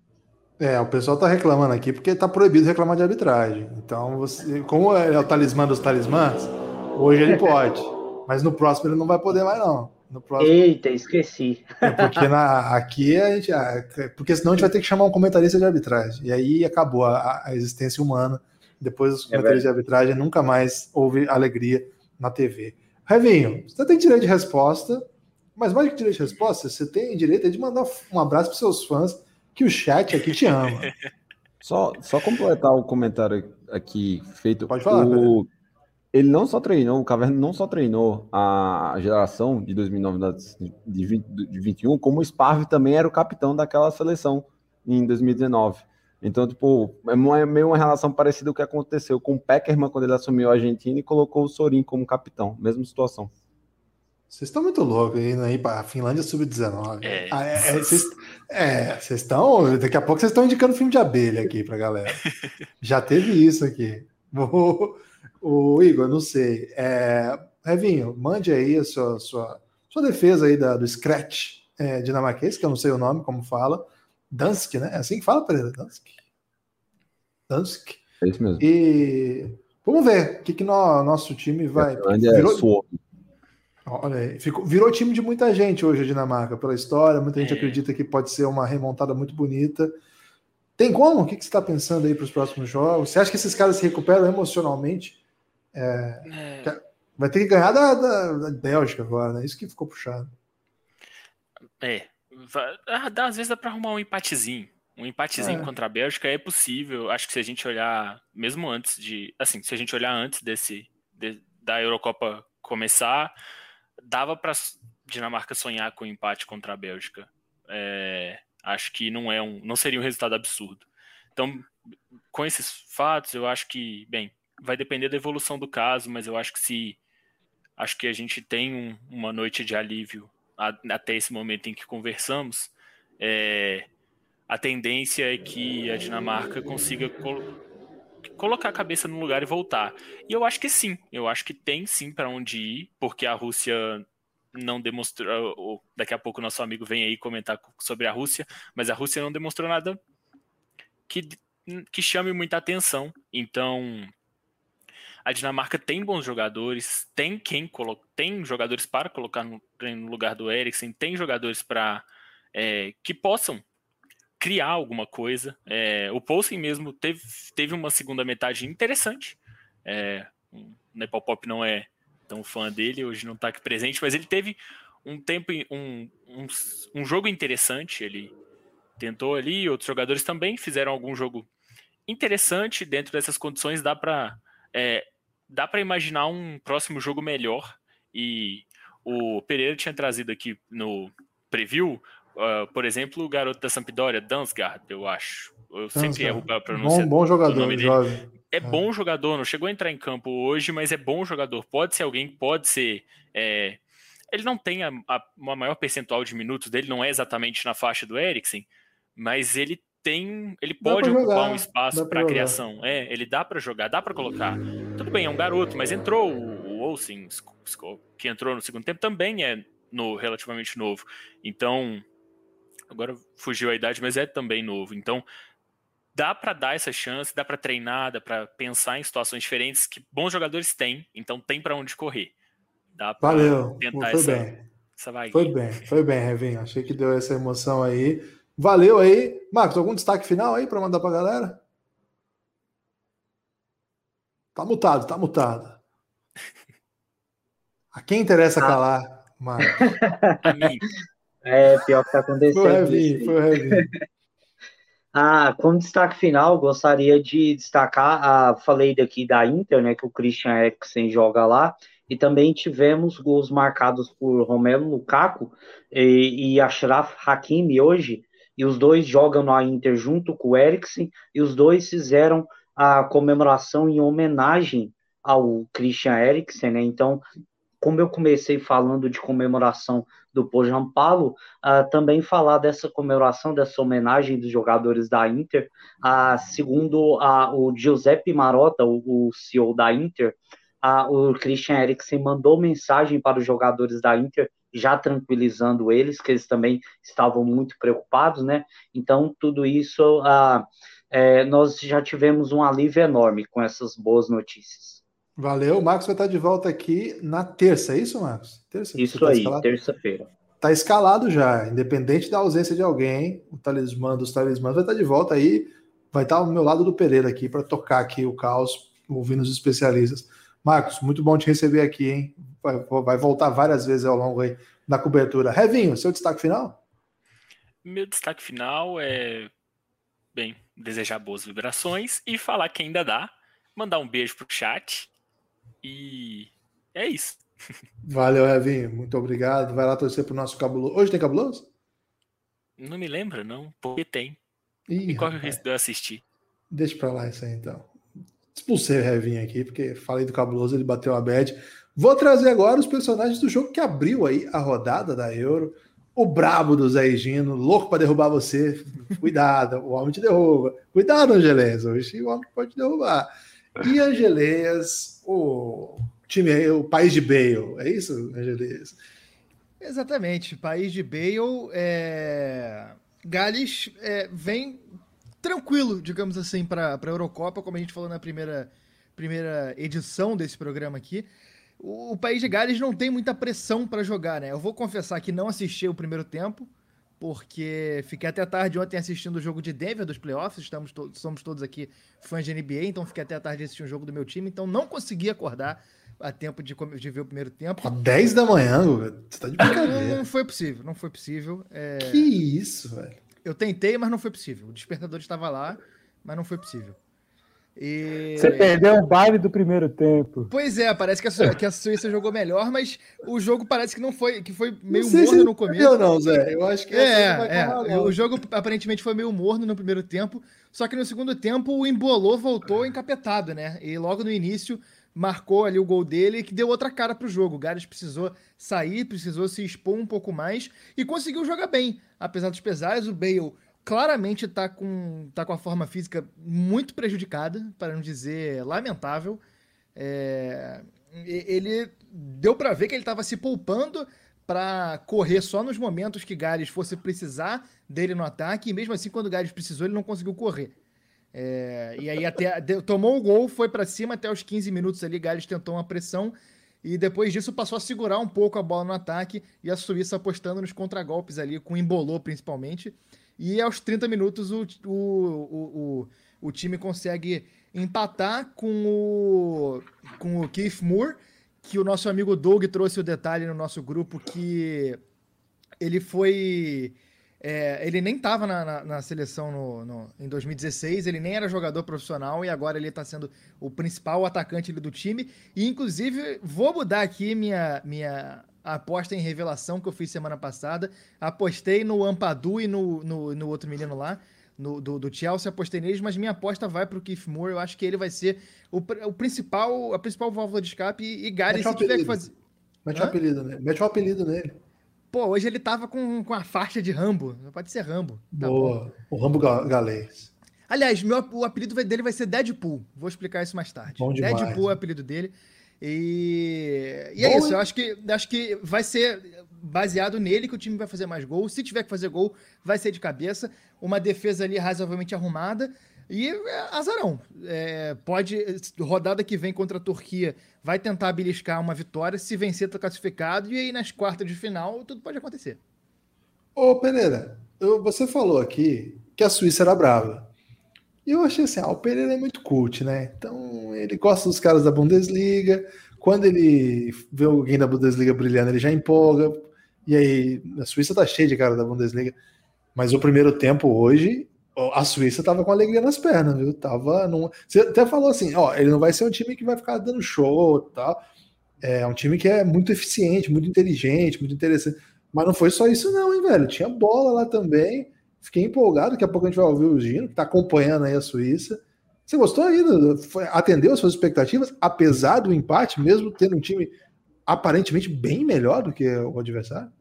É, o pessoal está reclamando aqui porque está proibido reclamar de arbitragem. Então, você, como é o talismã dos talismãs, hoje ele pode, mas no próximo ele não vai poder mais não. No próximo... Eita, esqueci. É porque na, aqui a gente, ah, porque senão a gente vai ter que chamar um comentarista de arbitragem e aí acabou a, a existência humana. Depois os é comentaristas é de arbitragem nunca mais houve alegria na TV. Revinho, você tem direito de resposta. Mas mais que direito de resposta, você tem direito de mandar um abraço para seus fãs, que o chat aqui te ama. Só, só completar o comentário aqui feito. Pode falar. O... Ele não só treinou, o Caverna não só treinou a geração de 2009 de, 20, de 21, como o Sparv também era o capitão daquela seleção em 2019. Então, tipo, é meio uma relação parecida com o que aconteceu com o Peckerman quando ele assumiu a Argentina e colocou o Sorin como capitão. Mesma situação. Vocês estão muito loucos indo aí para a Finlândia sub-19. É, ah, é, é, vocês, é, estão. Daqui a pouco vocês estão indicando filme de abelha aqui para galera. Já teve isso aqui. O, o Igor, não sei. É, Revinho, mande aí a sua, sua, sua defesa aí da, do Scratch é, dinamarquês, que eu não sei o nome, como fala. Dansk, né? É assim que fala, Pereira? Dansk. Dansk. É isso mesmo. E vamos ver o que, que no, nosso time vai. É Virou... Olha aí, ficou, virou time de muita gente hoje a Dinamarca, pela história. Muita gente é. acredita que pode ser uma remontada muito bonita. Tem como? O que, que você está pensando aí para os próximos jogos? Você acha que esses caras se recuperam emocionalmente? É, é. Vai ter que ganhar da, da, da, Bélgica agora, né? Isso que ficou puxado. É. Às vezes dá para arrumar um empatezinho. Um empatezinho é. contra a Bélgica é possível. Acho que se a gente olhar, mesmo antes de. Assim, se a gente olhar antes desse de, da Eurocopa começar, dava para Dinamarca sonhar com um empate contra a Bélgica. É, acho que não é um, não seria um resultado absurdo. Então, com esses fatos, eu acho que, bem, vai depender da evolução do caso, mas eu acho que se acho que a gente tem um, uma noite de alívio a, até esse momento em que conversamos, é, a tendência é que a Dinamarca consiga colocar a cabeça no lugar e voltar. E eu acho que sim, eu acho que tem sim para onde ir, porque a Rússia não demonstrou. Daqui a pouco nosso amigo vem aí comentar sobre a Rússia, mas a Rússia não demonstrou nada que, que chame muita atenção. Então, a Dinamarca tem bons jogadores, tem quem tem jogadores para colocar no, no lugar do Eriksen, tem jogadores para é, que possam criar alguma coisa. É, o Poulsen mesmo teve, teve uma segunda metade interessante. É, o Nepal não é tão fã dele, hoje não está aqui presente, mas ele teve um tempo, um, um, um, jogo interessante. Ele tentou ali, outros jogadores também fizeram algum jogo interessante dentro dessas condições. Dá para é, dá para imaginar um próximo jogo melhor. E o Pereira tinha trazido aqui no preview Uh, por exemplo, o garoto da Sampdoria, Dansgaard, eu acho. Eu sempre erro a pronúncia. Bom, bom jogador. É, é, bom jogador, não chegou a entrar em campo hoje, mas é bom jogador. Pode ser alguém, pode ser. É... Ele não tem a, a, uma maior percentual de minutos dele, não é exatamente na faixa do Eriksen, mas ele tem. Ele pode ocupar um espaço para criação. É, ele dá para jogar, dá para colocar. Tudo bem, é um garoto, mas entrou o, o Olsen, que entrou no segundo tempo, também é no, relativamente novo. Então agora fugiu a idade, mas é também novo. Então, dá para dar essa chance, dá para treinar, dá para pensar em situações diferentes que bons jogadores têm, então tem para onde correr. Dá Valeu, tentar foi essa, bem. Essa foi bem, foi bem, Revinho. Achei que deu essa emoção aí. Valeu aí. Marcos, algum destaque final aí para mandar para galera? Tá mutado, tá mutado. A quem interessa ah. calar, Marcos? é, pior que tá acontecendo. Foi o foi o. Ah, como destaque final, gostaria de destacar, ah, falei daqui da Inter, né, que o Christian Eriksen joga lá, e também tivemos gols marcados por Romelu Lukaku e, e Ashraf Hakimi hoje, e os dois jogam na Inter junto com o Eriksen, e os dois fizeram a comemoração em homenagem ao Christian Eriksen, né, então como eu comecei falando de comemoração do Pojampalo, uh, ah, também falar dessa comemoração, dessa homenagem dos jogadores da Inter. Uh, segundo uh, o Giuseppe Marotta, o, o CEO da Inter, o Christian Eriksen mandou mensagem para os jogadores da Inter, já tranquilizando eles, que eles também estavam muito preocupados, né? Então, tudo isso, é, nós já tivemos um alívio enorme com essas boas notícias. Valeu. O Marcos vai estar de volta aqui na terça, é isso, Marcos? Terça, isso tá aí, terça-feira. Tá escalado já, independente da ausência de alguém, o talismã dos talismãs vai estar de volta aí, vai estar ao meu lado do Pereira aqui para tocar aqui o caos, ouvindo os especialistas. Marcos, muito bom te receber aqui, hein? Vai, vai voltar várias vezes ao longo aí da cobertura. Revinho, seu destaque final? Meu destaque final é, bem, desejar boas vibrações e falar que ainda dá, mandar um beijo pro chat e é isso. Valeu, Evinho. Muito obrigado. Vai lá torcer pro nosso cabuloso. Hoje tem cabuloso? Não me lembra, não. Porque tem. Ih, e o risco de eu assistir. Deixa pra lá isso aí, então. Expulsei o Revinho aqui, porque falei do cabuloso, ele bateu a bad. Vou trazer agora os personagens do jogo que abriu aí a rodada da Euro. O brabo do Zé Gino, louco para derrubar você. Cuidado, o homem te derruba. Cuidado, Angeléia. Hoje o homem pode derrubar. E Angeleias, o time, o país de Bale, é isso, Angeleias? Exatamente, país de Bale. É... Gales é, vem tranquilo, digamos assim, para a Eurocopa, como a gente falou na primeira, primeira edição desse programa aqui. O, o país de Gales não tem muita pressão para jogar, né? Eu vou confessar que não assisti o primeiro tempo porque fiquei até tarde ontem assistindo o jogo de Denver dos playoffs, estamos to somos todos aqui fãs de NBA, então fiquei até tarde assistindo o jogo do meu time, então não consegui acordar a tempo de, de ver o primeiro tempo. Às 10 da manhã, você tá de brincadeira. Não, não foi possível, não foi possível. É... Que isso, velho. Eu tentei, mas não foi possível. O despertador estava lá, mas não foi possível. E... Você perdeu o baile do primeiro tempo. Pois é, parece que a, que a, Suíça jogou melhor, mas o jogo parece que não foi, que foi meio morno no começo. Não, não, Zé. Eu acho que é, é. O jogo aparentemente foi meio morno no primeiro tempo, só que no segundo tempo o Embolou voltou encapetado, né? E logo no início marcou ali o gol dele que deu outra cara pro jogo. O Gales precisou sair, precisou se expor um pouco mais e conseguiu jogar bem, apesar dos pesares. O Bale claramente está com, tá com a forma física muito prejudicada, para não dizer lamentável. É, ele deu para ver que ele estava se poupando para correr só nos momentos que Gales fosse precisar dele no ataque, e mesmo assim, quando Gales precisou, ele não conseguiu correr. É, e aí até tomou o gol, foi para cima até os 15 minutos ali, Gales tentou uma pressão e depois disso passou a segurar um pouco a bola no ataque e a Suíça apostando nos contragolpes ali, com Embolou principalmente. E aos 30 minutos o, o, o, o, o time consegue empatar com o, com o Keith Moore, que o nosso amigo Doug trouxe o detalhe no nosso grupo que ele foi. É, ele nem estava na, na, na, seleção no, no, em 2016, ele nem era jogador profissional e agora ele está sendo o principal atacante do time. E inclusive, vou mudar aqui minha, minha aposta em revelação que eu fiz semana passada. Apostei no Ampadu e no, no, no outro menino lá, no, do, do, Chelsea, apostei neles, mas minha aposta vai para o Keith Moore. Eu acho que ele vai ser o, o principal, a principal válvula de escape. E, e Gary, se tiver que fazer. Mete o um apelido nele. Mete um apelido nele. Pô, hoje ele tava com, com a faixa de Rambo. Pode ser Rambo. Tá Boa. Bom. O Rambo galês. Aliás, meu, o apelido dele vai ser Deadpool. Vou explicar isso mais tarde. Bom demais, Deadpool é o apelido dele. E, e é isso, eu acho que, acho que vai ser baseado nele que o time vai fazer mais gol. Se tiver que fazer gol, vai ser de cabeça. Uma defesa ali razoavelmente arrumada. E é, azarão. É, pode. Rodada que vem contra a Turquia vai tentar beliscar uma vitória. Se vencer, tá classificado. E aí nas quartas de final, tudo pode acontecer. Ô, Pereira, eu, você falou aqui que a Suíça era brava. E eu achei assim, ah, o Pereira é muito cult, né? Então ele gosta dos caras da Bundesliga. Quando ele vê alguém da Bundesliga brilhando, ele já empolga. E aí, a Suíça tá cheia de cara da Bundesliga. Mas o primeiro tempo hoje, a Suíça tava com alegria nas pernas, viu? Tava num... Você até falou assim, ó, ele não vai ser um time que vai ficar dando show tal. É um time que é muito eficiente, muito inteligente, muito interessante. Mas não foi só isso, não, hein, velho? Tinha bola lá também. Fiquei empolgado. Daqui a pouco a gente vai ouvir o Gino, que está acompanhando aí a Suíça. Você gostou aí? Atendeu as suas expectativas, apesar do empate, mesmo tendo um time aparentemente bem melhor do que o adversário?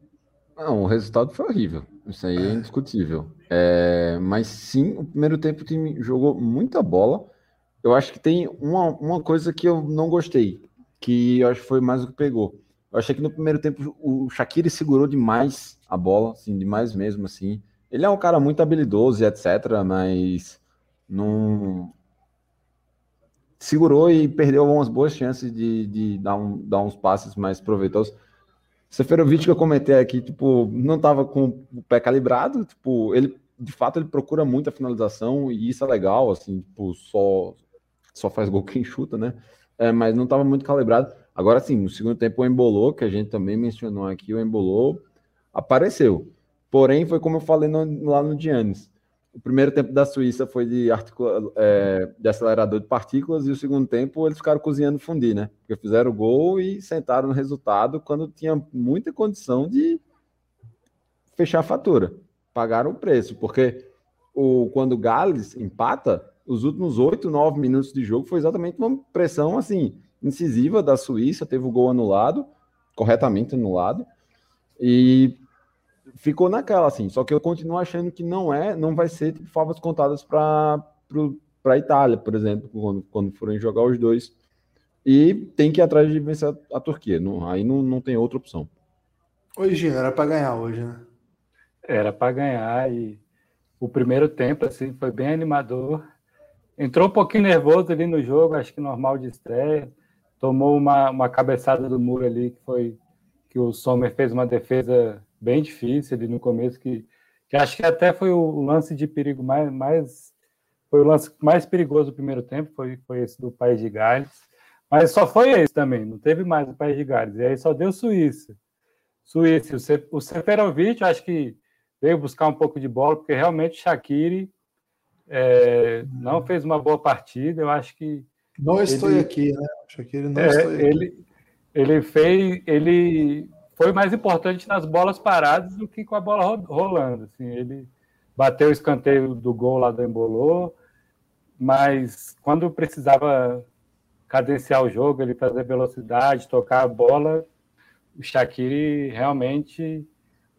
Não, o resultado foi horrível. Isso aí é, indiscutível. É, mas sim, o primeiro tempo o time jogou muita bola. Eu acho que tem uma, uma coisa que eu não gostei, que eu acho que foi mais o que pegou. Eu achei que no primeiro tempo o Shaqiri segurou demais a bola, assim, demais mesmo, assim. Ele é um cara muito habilidoso e etc, mas não segurou e perdeu algumas boas chances de, de dar, um, dar uns passes mais proveitosos. Seferovic que eu comentei aqui, tipo, não estava com o pé calibrado, tipo, ele de fato ele procura muita finalização e isso é legal, assim, tipo, só só faz gol quem chuta, né? É, mas não estava muito calibrado. Agora sim, no segundo tempo o embolou, que a gente também mencionou aqui, o embolou apareceu. Porém, foi como eu falei no, lá no Giannis. O primeiro tempo da Suíça foi de, articula, é, de acelerador de partículas e o segundo tempo eles ficaram cozinhando fundir, né? Porque fizeram o gol e sentaram no resultado quando tinha muita condição de fechar a fatura. Pagaram o preço, porque o, quando o Gales empata, os últimos oito, nove minutos de jogo foi exatamente uma pressão assim incisiva da Suíça, teve o gol anulado, corretamente anulado, e ficou naquela, assim. Só que eu continuo achando que não é, não vai ser tipo, favas contadas para a Itália, por exemplo, quando, quando forem jogar os dois. E tem que ir atrás de vencer a, a Turquia. Não, aí não, não tem outra opção. Hoje, Gino, era para ganhar hoje, né? Era para ganhar e o primeiro tempo assim foi bem animador. Entrou um pouquinho nervoso ali no jogo, acho que normal de estreia. Tomou uma, uma cabeçada do muro ali que foi que o Sommer fez uma defesa bem difícil ali no começo, que, que acho que até foi o lance de perigo mais, mais foi o lance mais perigoso do primeiro tempo, foi, foi esse do País de Gales. Mas só foi esse também, não teve mais o País de Gales. E aí só deu Suíça. Suíça, o Seferovic, acho que veio buscar um pouco de bola, porque realmente Shaqiri é, não fez uma boa partida. Eu acho que. Não estou ele, aqui, né? Shaqiri não é, estou aqui. Ele, ele fez. Ele foi mais importante nas bolas paradas do que com a bola rolando. Assim, ele bateu o escanteio do gol lá do Embolô, mas quando precisava cadenciar o jogo, ele fazer velocidade, tocar a bola, o Shaqiri realmente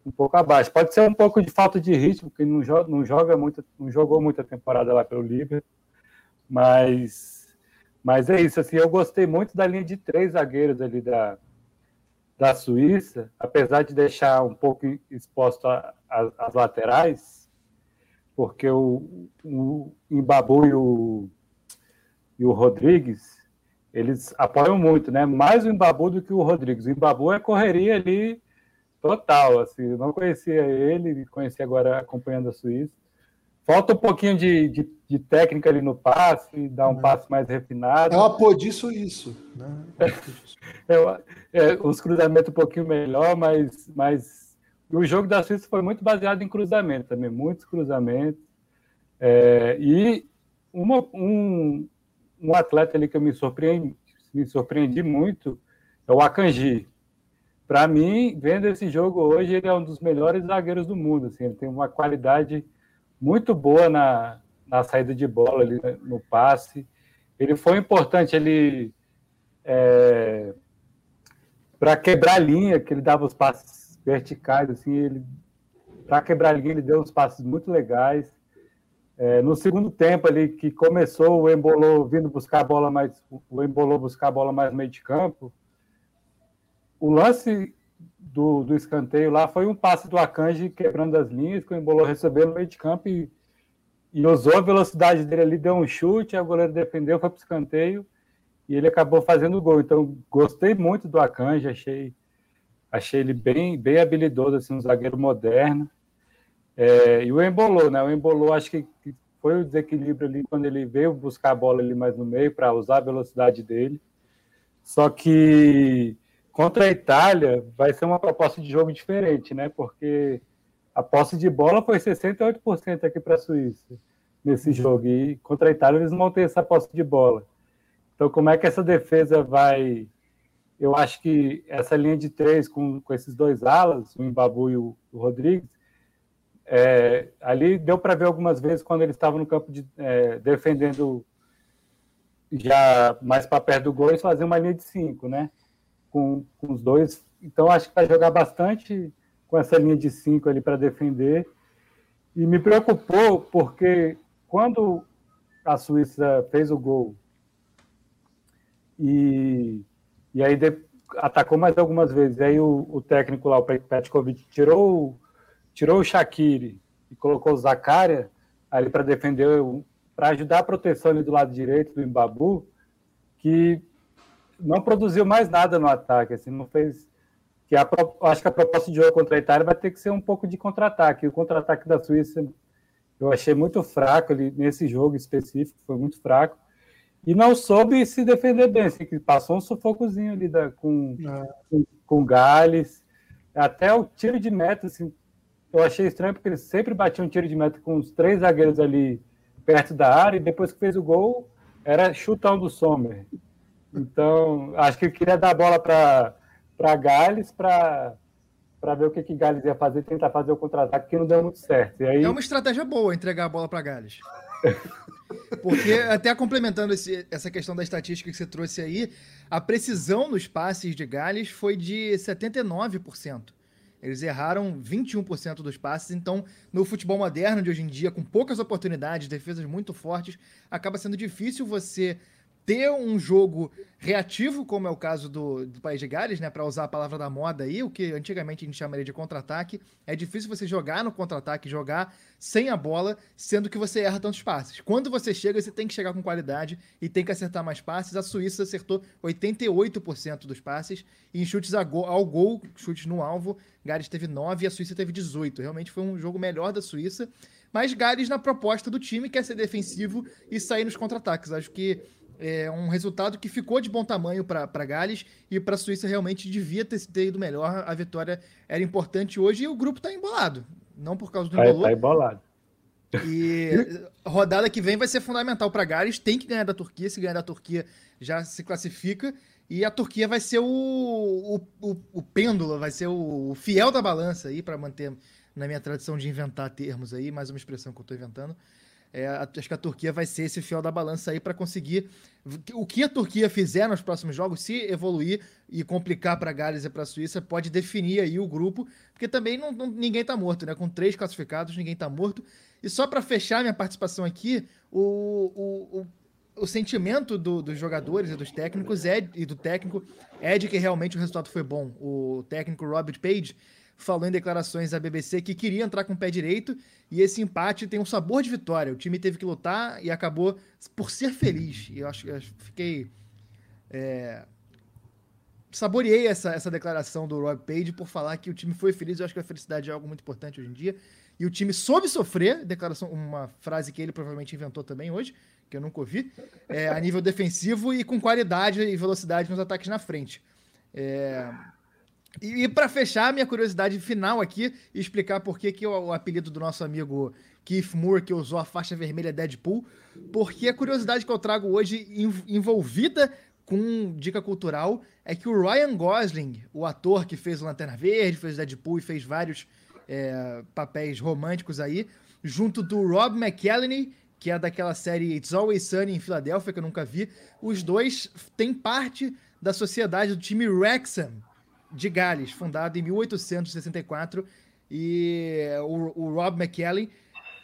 um pouco abaixo. Pode ser um pouco de falta de ritmo, porque não joga, não joga muito, não jogou muita temporada lá pelo Liverpool, mas mas é isso. Assim, eu gostei muito da linha de três zagueiros ali da da Suíça, apesar de deixar um pouco exposto as laterais, porque o, o Imbabu e o, e o Rodrigues, eles apoiam muito, né? Mais o Imbabu do que o Rodrigues. O Imbabu é correria ali total, assim, eu não conhecia ele, conheci agora acompanhando a Suíça. Falta um pouquinho de, de, de, técnica ali no passe, dar um é. passe mais refinado. É uma pô disso isso. Né? É, é, os cruzamentos um pouquinho melhor, mas, mas o jogo da Suíça foi muito baseado em cruzamento também, muitos cruzamentos. É, e uma, um, um atleta ali que eu me surpreendi, me surpreendi muito é o Akanji. Para mim, vendo esse jogo hoje, ele é um dos melhores zagueiros do mundo. Assim, ele tem uma qualidade muito boa na, na saída de bola, ali no passe. Ele foi importante, ele é, para quebrar a linha, que ele dava os passes verticais, assim, ele para quebrar a linha ele deu uns passes muito legais. É, no segundo tempo ali que começou o Embolou vindo buscar a bola mais o Embolou buscar a bola mais meio de campo. O lance do, do escanteio lá foi um passe do Akanji quebrando as linhas, que o Embolou recebeu no meio de campo e, e usou a velocidade dele ali, deu um chute, o goleiro defendeu, foi para o escanteio e ele acabou fazendo o gol. Então, gostei muito do Akanji, achei, achei ele bem, bem habilidoso, assim, um zagueiro moderno. É, e o Embolou, né? O Embolou acho que foi o desequilíbrio ali quando ele veio buscar a bola ali mais no meio para usar a velocidade dele. Só que contra a Itália vai ser uma proposta de jogo diferente, né? Porque a posse de bola foi 68% aqui para a Suíça nesse jogo e contra a Itália eles não ter essa posse de bola. Então como é que essa defesa vai eu acho que essa linha de três com, com esses dois alas, o Mbabu e o, o Rodrigues, é, ali deu para ver algumas vezes quando eles estavam no campo de, é, defendendo já mais para perto do gol, eles faziam uma linha de cinco, né? Com, com os dois. Então acho que vai jogar bastante com essa linha de cinco ali para defender. E me preocupou porque quando a Suíça fez o gol e e aí de, atacou mais algumas vezes. Aí o, o técnico lá, o Petkovic, tirou, tirou o Shaqiri e colocou o Zakaria ali para defender, para ajudar a proteção ali do lado direito do Imbabu, que não produziu mais nada no ataque, assim, não fez que a, acho que a proposta de jogo contra a Itália vai ter que ser um pouco de contra-ataque. O contra-ataque da Suíça eu achei muito fraco ali nesse jogo específico, foi muito fraco. E não soube se defender bem, assim, que passou um sufocozinho ali da, com, é. com, com Gales. Até o tiro de meta, assim, eu achei estranho, porque ele sempre batia um tiro de meta com os três zagueiros ali perto da área, e depois que fez o gol, era chutão do Sommer. Então, acho que ele queria dar a bola para Gales, para para ver o que, que Gales ia fazer, tentar fazer o contra-ataque, que não deu muito certo. E aí... É uma estratégia boa entregar a bola para Gales. Porque, até complementando esse, essa questão da estatística que você trouxe aí, a precisão nos passes de Gales foi de 79%. Eles erraram 21% dos passes, então no futebol moderno de hoje em dia, com poucas oportunidades, defesas muito fortes, acaba sendo difícil você ter um jogo reativo, como é o caso do, do País de Gales, né, para usar a palavra da moda aí, o que antigamente a gente chamaria de contra-ataque, é difícil você jogar no contra-ataque, jogar sem a bola, sendo que você erra tantos passes. Quando você chega, você tem que chegar com qualidade e tem que acertar mais passes. A Suíça acertou 88% dos passes e em chutes ao gol, chutes no alvo, Gales teve 9 e a Suíça teve 18. Realmente foi um jogo melhor da Suíça, mas Gales na proposta do time quer ser defensivo e sair nos contra-ataques. Acho que é um resultado que ficou de bom tamanho para Gales e para a Suíça realmente devia ter, ter ido melhor. A vitória era importante hoje e o grupo está embolado. Não por causa do Está tá embolado. E rodada que vem vai ser fundamental para Gales. Tem que ganhar da Turquia. Se ganhar da Turquia, já se classifica. E a Turquia vai ser o, o, o, o pêndulo, vai ser o, o fiel da balança aí, para manter na minha tradição de inventar termos aí, mais uma expressão que eu estou inventando. É, acho que a Turquia vai ser esse fiel da balança aí para conseguir. O que a Turquia fizer nos próximos jogos, se evoluir e complicar para Gales e para a Suíça, pode definir aí o grupo, porque também não, não ninguém está morto, né? Com três classificados, ninguém está morto. E só para fechar minha participação aqui, o, o, o o sentimento do, dos jogadores e dos técnicos é, e do técnico é de que realmente o resultado foi bom. O técnico Robert Page falou em declarações à BBC que queria entrar com o pé direito e esse empate tem um sabor de vitória. O time teve que lutar e acabou por ser feliz. E eu acho que fiquei. É, saboreei essa, essa declaração do Rob Page por falar que o time foi feliz. Eu acho que a felicidade é algo muito importante hoje em dia. E o time soube sofrer, declaração, uma frase que ele provavelmente inventou também hoje, que eu nunca ouvi, é, a nível defensivo e com qualidade e velocidade nos ataques na frente. É, e, e para fechar, minha curiosidade final aqui, e explicar por que, que o, o, apelido do nosso amigo Keith Moore, que usou a faixa vermelha Deadpool, porque a curiosidade que eu trago hoje, envolvida com dica cultural, é que o Ryan Gosling, o ator que fez o Lanterna Verde, fez Deadpool e fez vários é, papéis românticos aí, junto do Rob McElhenney, que é daquela série It's Always Sunny em Filadélfia, que eu nunca vi, os dois têm parte da sociedade do time Wrexham, de Gales, fundado em 1864. E o, o Rob McKellen,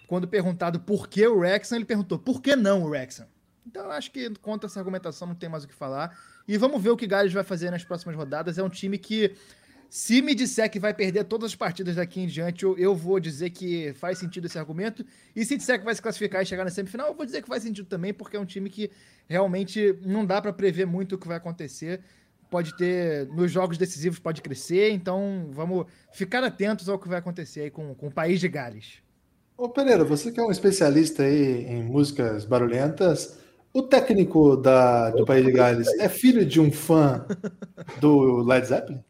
quando perguntado por que o Wrexham, ele perguntou por que não o Wrexham. Então acho que contra essa argumentação não tem mais o que falar. E vamos ver o que Gales vai fazer nas próximas rodadas. É um time que, se me disser que vai perder todas as partidas daqui em diante, eu, eu vou dizer que faz sentido esse argumento. E se disser que vai se classificar e chegar na semifinal, eu vou dizer que faz sentido também, porque é um time que realmente não dá para prever muito o que vai acontecer pode ter, nos jogos decisivos pode crescer, então vamos ficar atentos ao que vai acontecer aí com, com o país de Gales. Ô Pereira, você que é um especialista aí em músicas barulhentas, o técnico da, do País de Gales é filho de um fã do Led Zeppelin?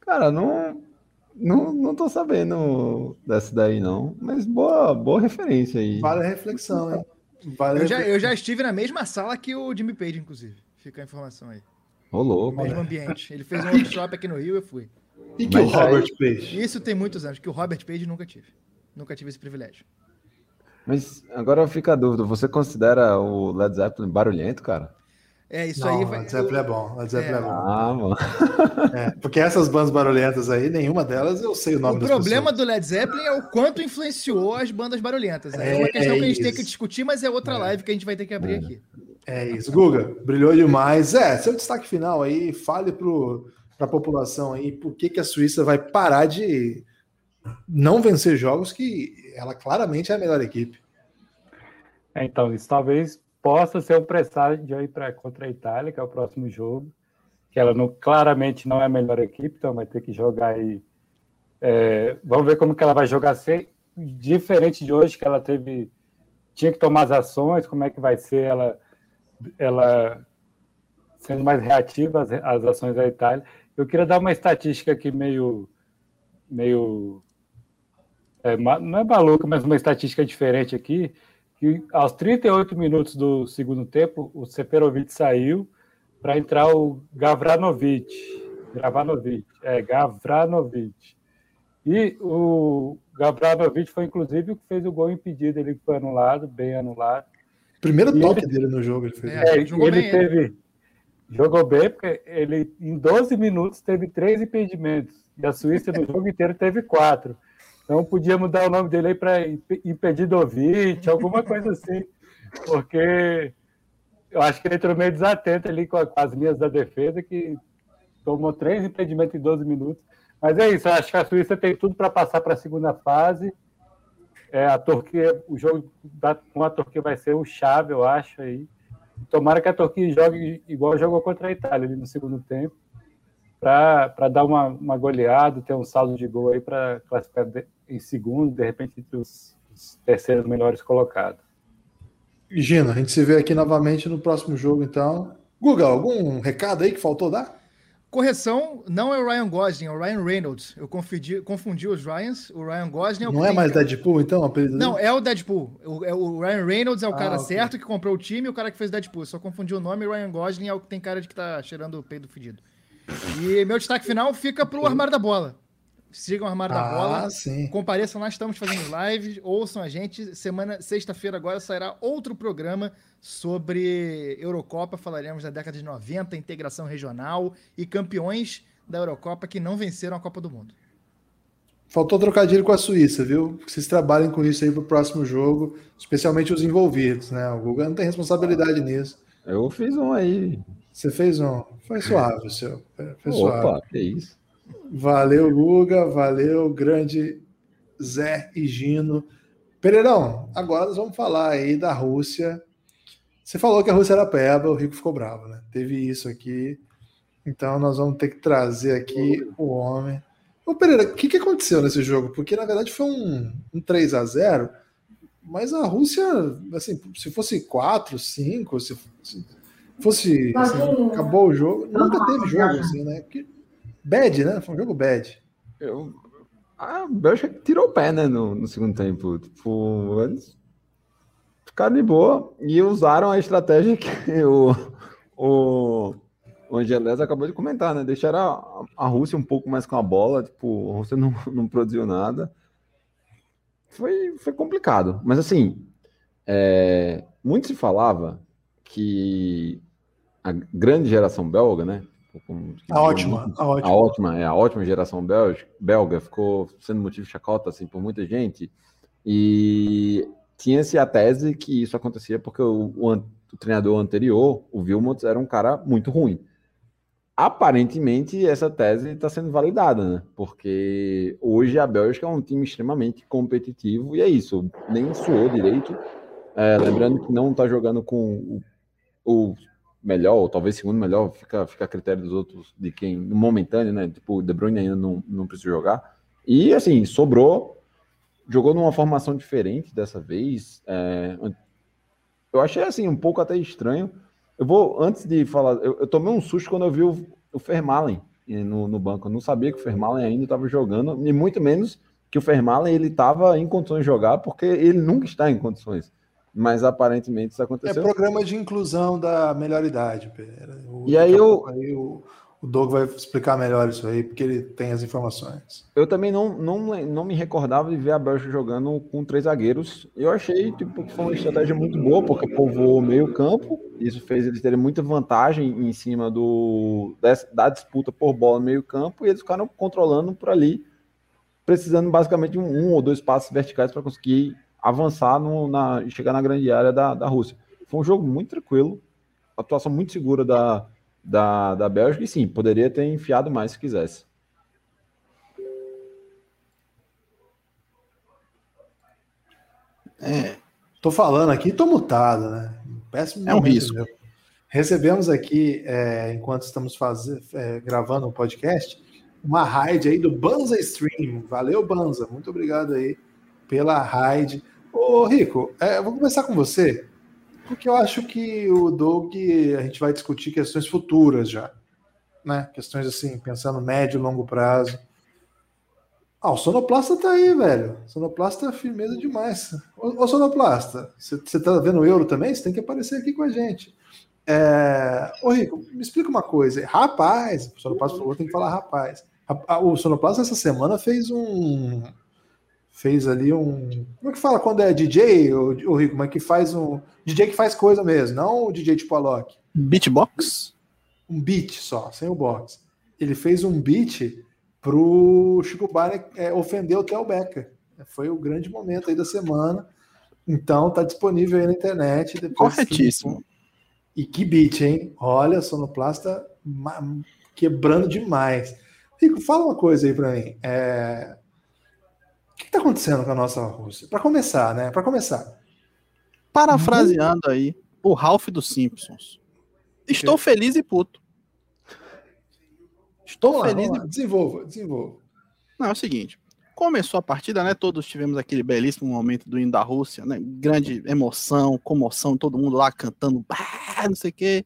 Cara, não, não, não tô sabendo dessa daí, não. Mas boa, boa referência aí. Vale a reflexão, hein? Vale eu, já, eu já estive na mesma sala que o Jimmy Page, inclusive. Fica a informação aí. Rolou, No mesmo ambiente. Ele fez um workshop aqui no Rio e eu fui. E que o Robert Page? Isso tem muitos anos, que o Robert Page nunca tive. Nunca tive esse privilégio. Mas agora fica a dúvida, você considera o Led Zeppelin barulhento, cara? É, isso Não, aí vai. Led Zeppelin é bom. Led Zeppelin é, É. bom. Ah, mano. É, porque essas bandas barulhentas aí, nenhuma delas eu sei o nome O problema pessoas. do Led Zeppelin é o quanto influenciou as bandas barulhentas. É, É, uma questão é que a gente tem isso. que discutir, mas é outra É. live que a gente vai ter que abrir aqui. É isso. Guga, brilhou demais. É, seu destaque final aí, fale para a população aí por que, que a Suíça vai parar de não vencer jogos que ela claramente é a melhor equipe. É, Então, isso talvez possa ser um presságio aí para contra a Itália, que é o próximo jogo, que ela não, claramente não é a melhor equipe, então vai ter que jogar aí. é, vamos ver como que ela vai jogar ser diferente de hoje, que ela teve tinha que tomar as ações, como é que vai ser ela ela sendo mais reativa às, às ações da Itália. Eu queria dar uma estatística aqui meio meio é, não é maluca, mas uma estatística diferente aqui, que aos 38 minutos do segundo tempo, o Seferovic saiu para entrar o Gavranovic. Gavranovic, é, Gavranovic. E o Gavranovic foi, inclusive, o que fez o gol impedido, ele foi anulado, bem anulado. Primeiro E toque ele- dele no jogo, ele fez. É, É, jogou ele bem, teve. Jogou bem, porque ele, em 12 minutos, teve três impedimentos. E a Suíça, no jogo inteiro, teve quatro. Então, podia mudar o nome dele aí para Impedidovic, alguma coisa assim. Porque eu acho que ele entrou meio desatento ali com, a- com as linhas da defesa, que tomou três impedimentos em 12 minutos. Mas é isso, eu acho que a Suíça tem tudo para passar para a segunda fase. É, a Turquia, o jogo da, com a Turquia vai ser o chave, eu acho aí. Tomara que a Turquia jogue igual jogou contra a Itália ali no segundo tempo, para dar uma, uma goleada, ter um saldo de gol aí para classificar de- em segundo, de repente entre os, os terceiros melhores colocados. Gina, a gente se vê aqui novamente no próximo jogo, então. Guga, algum recado aí que faltou dar? Correção, não é o Ryan Gosling, é o Ryan Reynolds. Eu confundi, confundi os Ryans. O Ryan Gosling é o Não é mais Deadpool, então, apelido Não, é o Deadpool. O, é o Ryan Reynolds é o Ah, cara ok. certo que comprou o time e o cara que fez Deadpool. Eu Só confundi o nome e o Ryan Gosling é o que tem cara de que tá cheirando o peido fedido. E meu destaque final fica pro Armário da Bola. Sigam o Armário da Bola. Ah, sim. Compareçam, nós estamos fazendo live, ouçam a gente. Semana, sexta-feira agora sairá outro programa sobre Eurocopa. Falaremos da década de 90, integração regional e campeões da Eurocopa que não venceram a Copa do Mundo. Faltou trocadilho com a Suíça, viu? Que Vocês trabalhem com isso aí pro próximo jogo, especialmente os envolvidos, né? O Guga não tem responsabilidade nisso. Eu fiz um aí. Você fez um. Foi suave seu. Foi suave. Opa, que isso. Valeu, Guga. Valeu, grande Zé e Gino. Pereirão, agora nós vamos falar aí da Rússia. Você falou que a Rússia era peba, o Rico ficou bravo, né? Teve isso aqui. Então nós vamos ter que trazer aqui o homem. Ô Pereira, o que, que aconteceu nesse jogo? Porque na verdade foi um, um 3 a 0 mas a Rússia, assim, se fosse 4, 5, se se fosse. assim, acabou o jogo. Nunca teve jogo assim, né? Porque, bad, né? Foi um jogo bad. Eu, a Bélgica tirou o pé, né, no, no segundo tempo. Tipo, eles ficaram de boa e usaram a estratégia que o, o, o Angelés acabou de comentar, né? Deixaram a, a Rússia um pouco mais com a bola, tipo, a Rússia não, não produziu nada. Foi, foi complicado. Mas assim, é, muito se falava que a grande geração belga, né? Como- A ótima, a a ótima. ótima, é a ótima geração belga, belga ficou sendo motivo de chacota assim por muita gente e tinha-se a tese que isso acontecia porque o, o o treinador anterior, o Wilmots, era um cara muito ruim. Aparentemente essa tese está sendo validada, né? Porque hoje a Bélgica é um time extremamente competitivo e é isso, nem suou direito. É, lembrando que não está jogando com o, o melhor, ou talvez segundo melhor, fica, fica a critério dos outros, de quem, momentâneo, né? Tipo, o De Bruyne ainda não, não precisa jogar. E, assim, sobrou jogou numa formação diferente dessa vez. É, eu achei assim um pouco até estranho. Eu vou, antes de falar, eu, eu tomei um susto quando eu vi o, o Fermalen no, no banco. Eu não sabia que o Fermalen ainda estava jogando, e muito menos que o Fermalen ele estava em condições de jogar, porque ele nunca está em condições. Mas aparentemente isso aconteceu. É programa de inclusão da melhor idade, O, e aí eu. Aí o, o Doug vai explicar melhor isso aí, porque ele tem as informações. Eu também não, não, não me recordava de ver a Bélgica jogando com três zagueiros. Eu achei tipo, que foi uma estratégia muito boa, porque povoou meio campo. Isso fez eles terem muita vantagem em cima do, da disputa por bola no meio campo, e eles ficaram controlando por ali, precisando basicamente de um, um ou dois passos verticais para conseguir avançar no, na, e chegar na grande área da, da Rússia. Foi um jogo muito tranquilo, atuação muito segura da, da, da Bélgica, e sim, poderia ter enfiado mais se quisesse. É, tô falando aqui, tô mutado, né? Péssimo é um risco. Meu. Recebemos aqui, é, enquanto estamos fazendo, é, gravando o um podcast, uma raid aí do Banza Stream. Valeu, Banza. Muito obrigado aí pela raid. Ô, Rico, é, eu vou começar com você, porque eu acho que o Doug, a gente vai discutir questões futuras já, né? Questões assim, pensando médio e longo prazo. Ah, o Sonoplasta tá aí, velho. Sonoplasta é firmeza demais. Ô, ô Sonoplasta, você tá vendo o euro também? Você tem que aparecer aqui com a gente. É... Ô, Rico, me explica uma coisa. Rapaz, o Sonoplasta falou, tem que falar rapaz. O Sonoplasta essa semana fez um, fez ali um. Como é que fala quando é DJ, o, o Rico? É que faz um. DJ que faz coisa mesmo, não o DJ tipo Alok. Beatbox? Um beat só, sem o box. Ele fez um beat pro Chico Barney é, ofender o Theo Becker. Foi o grande momento aí da semana. Então tá disponível aí na internet. Corretíssimo. E que beat, hein? Olha, Sonoplasta quebrando demais. Rico, fala uma coisa aí para mim. É, o que está acontecendo com a nossa Rússia? Para começar, né? Para começar. Parafraseando aí o Ralph dos Simpsons. Estou feliz e puto. Estou lá, feliz. E... Desenvolva, desenvolva. Não, é o seguinte. Começou a partida, né? Todos tivemos aquele belíssimo momento do hino da Rússia, né? Grande emoção, comoção, todo mundo lá cantando, não sei o quê.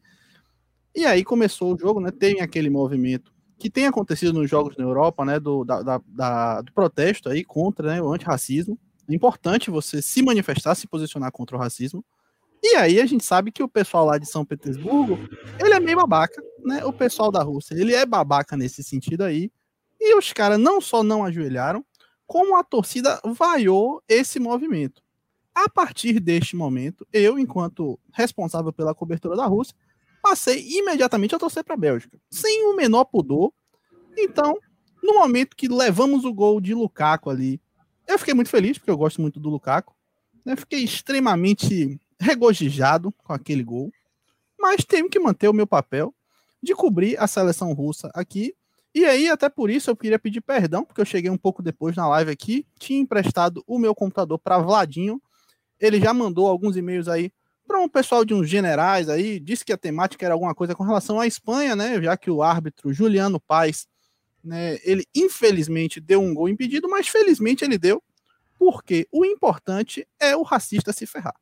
E aí começou o jogo, né? Tem aquele movimento que tem acontecido nos jogos na Europa, né, do, da, da, da, do protesto aí contra né, o antirracismo. É importante você se manifestar, se posicionar contra o racismo. E aí a gente sabe que o pessoal lá de São Petersburgo, ele é meio babaca, né? O pessoal da Rússia, ele é babaca nesse sentido aí. E os caras não só não ajoelharam, como a torcida vaiou esse movimento. A partir deste momento, eu, enquanto responsável pela cobertura da Rússia, passei imediatamente a torcer para a Bélgica, sem o menor pudor. Então, no momento que levamos o gol de Lukaku ali, eu fiquei muito feliz, porque eu gosto muito do Lukaku. Né? Fiquei extremamente regozijado com aquele gol, mas tenho que manter o meu papel de cobrir a seleção russa aqui. E aí, até por isso, eu queria pedir perdão, porque eu cheguei um pouco depois na live aqui, tinha emprestado o meu computador para Vladinho. Ele já mandou alguns e-mails aí para um pessoal de uns generais aí, disse que a temática era alguma coisa com relação à Espanha, né? Já que o árbitro Juliano Paes, né, ele infelizmente deu um gol impedido, mas felizmente ele deu, porque o importante é o racista se ferrar.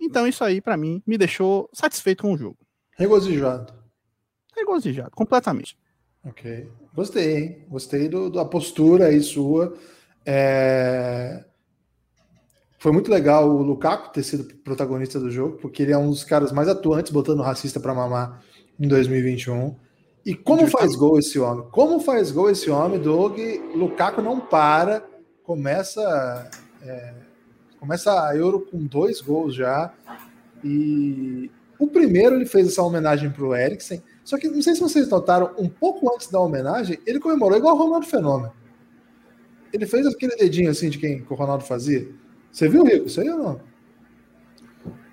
Então isso aí para mim me deixou satisfeito com o jogo. Regozijado. Regozijado, completamente. Ok. Gostei, hein? Gostei do, da postura aí sua. É... Foi muito legal o Lukaku ter sido protagonista do jogo, porque ele é um dos caras mais atuantes botando racista para mamar em 2021. E como faz gol esse homem? Como faz gol esse homem, Doug? Lukaku não para, começa é, começa a Euro com dois gols já. E o primeiro ele fez essa homenagem para o Eriksen. Só que não sei se vocês notaram, um pouco antes da homenagem, ele comemorou igual o Ronaldo Fenômeno. Ele fez aquele dedinho assim de quem o Ronaldo fazia. Você viu, Rico? Isso aí ou não?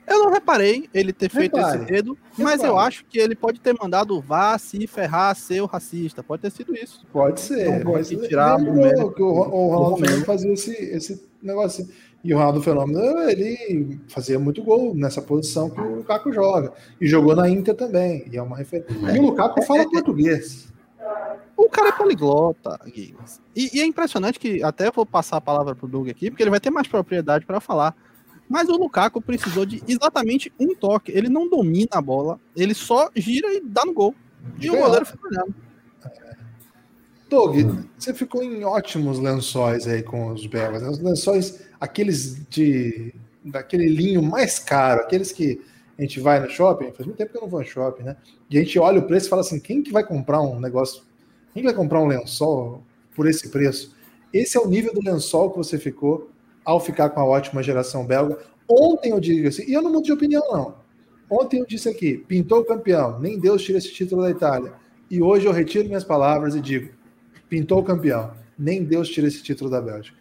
Eu não reparei ele ter feito Repare. esse dedo, mas Repare. eu acho que ele pode ter mandado vá se ferrar, ser o racista. Pode ter sido isso. Pode ser. Não pode tirar o mérito. Que o, o Ronaldo Fenômeno fazia esse, esse negócio assim. E o Ronaldo Fenômeno, ele fazia muito gol nessa posição que o Lukaku joga. E jogou na Inter também. E é uma referência. E o Lukaku fala português. O cara é poliglota, Gui. E, e, é impressionante que até vou passar a palavra pro Doug aqui, porque ele vai ter mais propriedade para falar. Mas o Lukaku precisou de exatamente um toque. Ele não domina a bola, ele só gira e dá no gol. E o goleiro fica olhando. Doug, você ficou em ótimos lençóis aí com os belgas. Né? Os lençóis, aqueles de daquele linho mais caro, aqueles que a gente vai no shopping, faz muito tempo que eu não vou no shopping, né? E a gente olha o preço e fala assim: quem que vai comprar um negócio? Quem vai comprar um lençol por esse preço? Esse é o nível do lençol que você ficou ao ficar com a ótima geração belga. Ontem eu digo assim, e eu não mudo de opinião, não. Ontem eu disse aqui: pintou o campeão, nem Deus tira esse título da Itália. E hoje eu retiro minhas palavras e digo: pintou o campeão, nem Deus tira esse título da Bélgica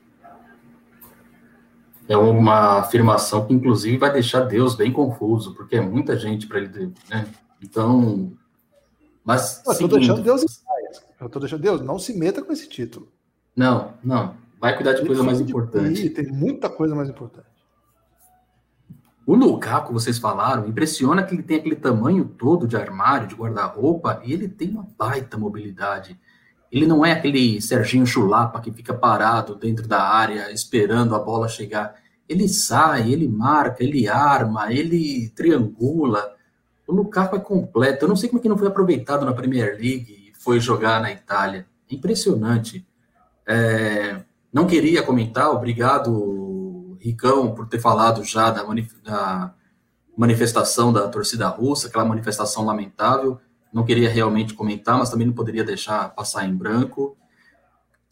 é uma afirmação que, inclusive, vai deixar Deus bem confuso, porque é muita gente para ele. Né? Então. Mas. Eu estou deixando Deus em paz. Eu estou deixando Deus, não se meta com esse título. Não, não. Vai cuidar de coisa mais importante. Tem muita coisa mais importante. O Lukaku, vocês falaram, impressiona que ele tem aquele tamanho todo de armário, de guarda-roupa, e ele tem uma baita mobilidade. Ele não é aquele Serginho Chulapa que fica parado dentro da área esperando a bola chegar. Ele sai, ele marca, ele arma, ele triangula. O Lukaku é completo. Eu não sei como é que não foi aproveitado na Premier League e foi jogar na Itália. Impressionante. É, não queria comentar, obrigado, Ricão, por ter falado já da, manif da manifestação da torcida russa, aquela manifestação lamentável não queria realmente comentar, mas também não poderia deixar passar em branco.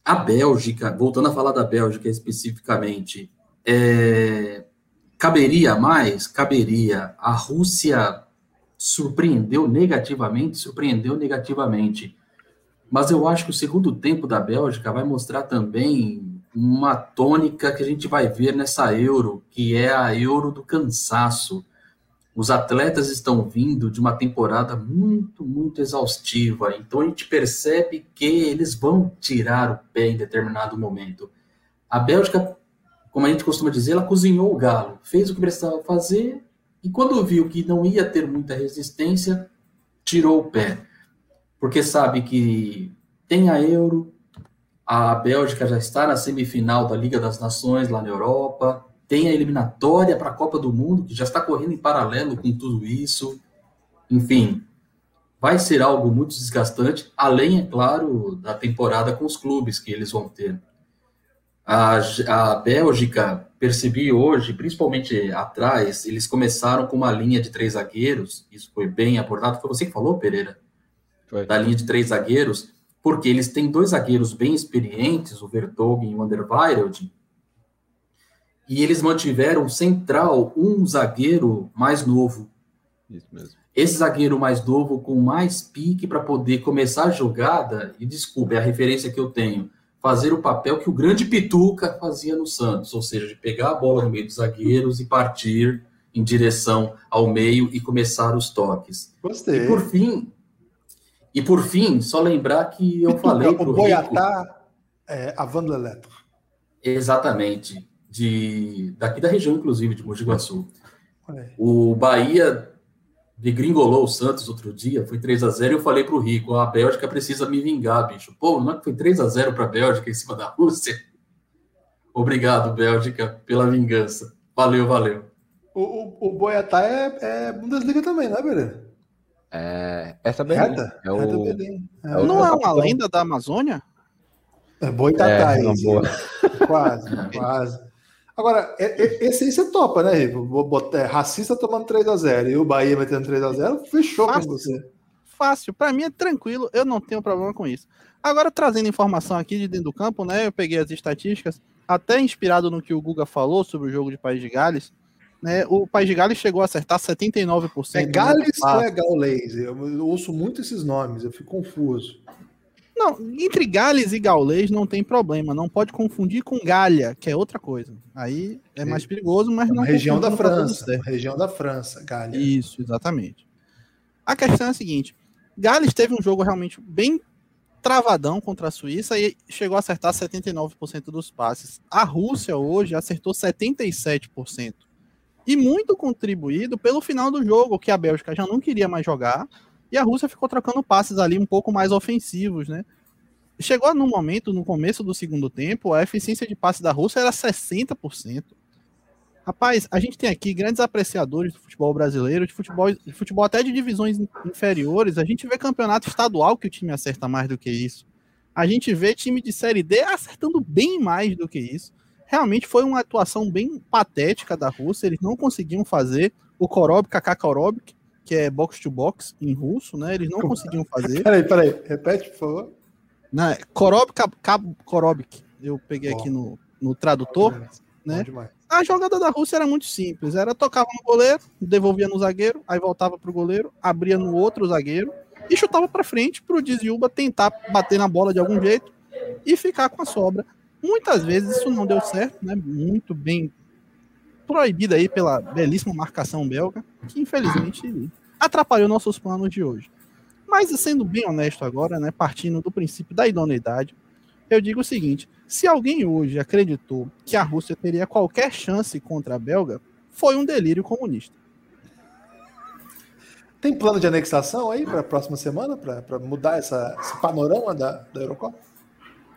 A Bélgica, voltando a falar da Bélgica especificamente, é, caberia mais? Caberia. A Rússia surpreendeu negativamente, surpreendeu negativamente. Mas eu acho que o segundo tempo da Bélgica vai mostrar também uma tônica que a gente vai ver nessa Euro, que é a Euro do cansaço. Os atletas estão vindo de uma temporada muito, muito exaustiva, então a gente percebe que eles vão tirar o pé em determinado momento. A Bélgica, como a gente costuma dizer, ela cozinhou o galo, fez o que precisava fazer e quando viu que não ia ter muita resistência, tirou o pé. Porque sabe que tem a Euro, a Bélgica já está na semifinal da Liga das Nações lá na Europa, tem a eliminatória para a Copa do Mundo, que já está correndo em paralelo com tudo isso. Enfim, vai ser algo muito desgastante, além, é claro, da temporada com os clubes que eles vão ter. A, a Bélgica, percebi hoje, principalmente atrás, eles começaram com uma linha de três zagueiros, isso foi bem abordado, foi você que falou, Pereira? Foi. Da linha de três zagueiros, porque eles têm dois zagueiros bem experientes, o Vertonghen e o Anderweireld, e eles mantiveram central um zagueiro mais novo. Isso mesmo. Esse zagueiro mais novo com mais pique para poder começar a jogada, e desculpe, é a referência que eu tenho, fazer o papel que o grande Pituca fazia no Santos, ou seja, de pegar a bola no meio dos zagueiros e partir em direção ao meio e começar os toques. Gostei. E por fim, e por fim, só lembrar que eu falei para o Boiatá, é, a Van Exatamente de daqui da região, inclusive, de Mogi Guaçu. O Bahia degringolou o Santos outro dia, foi 3 a 0 e eu falei para o Rico, a Bélgica precisa me vingar, bicho. Pô, não é que foi 3 a 0 para a Bélgica em cima da Rússia? Obrigado, Bélgica, pela vingança. Valeu, valeu. O, o, o Boiatá é, é Bundesliga também, né, Beleza? É, essa. Reta? É o, Reta É o, não é uma lenda da Amazônia? É Boitatá, é, isso. Quase, quase. Agora, é, é, esse aí você topa, né, Rico? Botar, é, racista tomando 3x0 e o Bahia metendo 3x0, fechou Fácil. com você. Fácil, para mim é tranquilo, eu não tenho problema com isso. Agora, trazendo informação aqui de dentro do campo, né? Eu peguei as estatísticas, até inspirado no que o Guga falou sobre o jogo de País de Gales. Né, o País de Gales chegou a acertar 79%. É Gales ou é Gaules? Eu ouço muito esses nomes, eu fico confuso. Não, entre Gales e Gaulês não tem problema. Não pode confundir com Galha, que é outra coisa. Aí é mais perigoso, mas é não. Região da França. Região da França, Galha. Isso, exatamente. A questão é a seguinte: Gales teve um jogo realmente bem travadão contra a Suíça e chegou a acertar 79% dos passes. A Rússia hoje acertou 77%. E muito contribuído pelo final do jogo, que a Bélgica já não queria mais jogar e a Rússia ficou trocando passes ali um pouco mais ofensivos, né? chegou num momento, no começo do segundo tempo, a eficiência de passe da Rússia era 60%. Rapaz, a gente tem aqui grandes apreciadores do futebol brasileiro, de futebol, de futebol até de divisões inferiores. A gente vê campeonato estadual que o time acerta mais do que isso. A gente vê time de Série D acertando bem mais do que isso. Realmente foi uma atuação bem patética da Rússia. Eles não conseguiam fazer o Korob, Kaká Korob, que é box to box em russo, né? Eles não conseguiam fazer. Peraí, peraí, repete, por favor. Não, Korob, Korobik. Eu peguei aqui no, no tradutor, né? A jogada da Rússia era muito simples. Era tocava no goleiro, devolvia no zagueiro, aí voltava pro goleiro, abria no outro zagueiro e chutava para frente pro Diziuba tentar bater na bola de algum jeito e ficar com a sobra. Muitas vezes isso não deu certo, né? Muito bem proibida aí pela belíssima marcação belga, que infelizmente atrapalhou nossos planos de hoje. Mas sendo bem honesto agora, né, partindo do princípio da idoneidade, eu digo o seguinte: se alguém hoje acreditou que a Rússia teria qualquer chance contra a Belga, foi um delírio comunista. Tem plano de anexação aí para a próxima semana, para mudar essa, esse panorama da, da Eurocopa?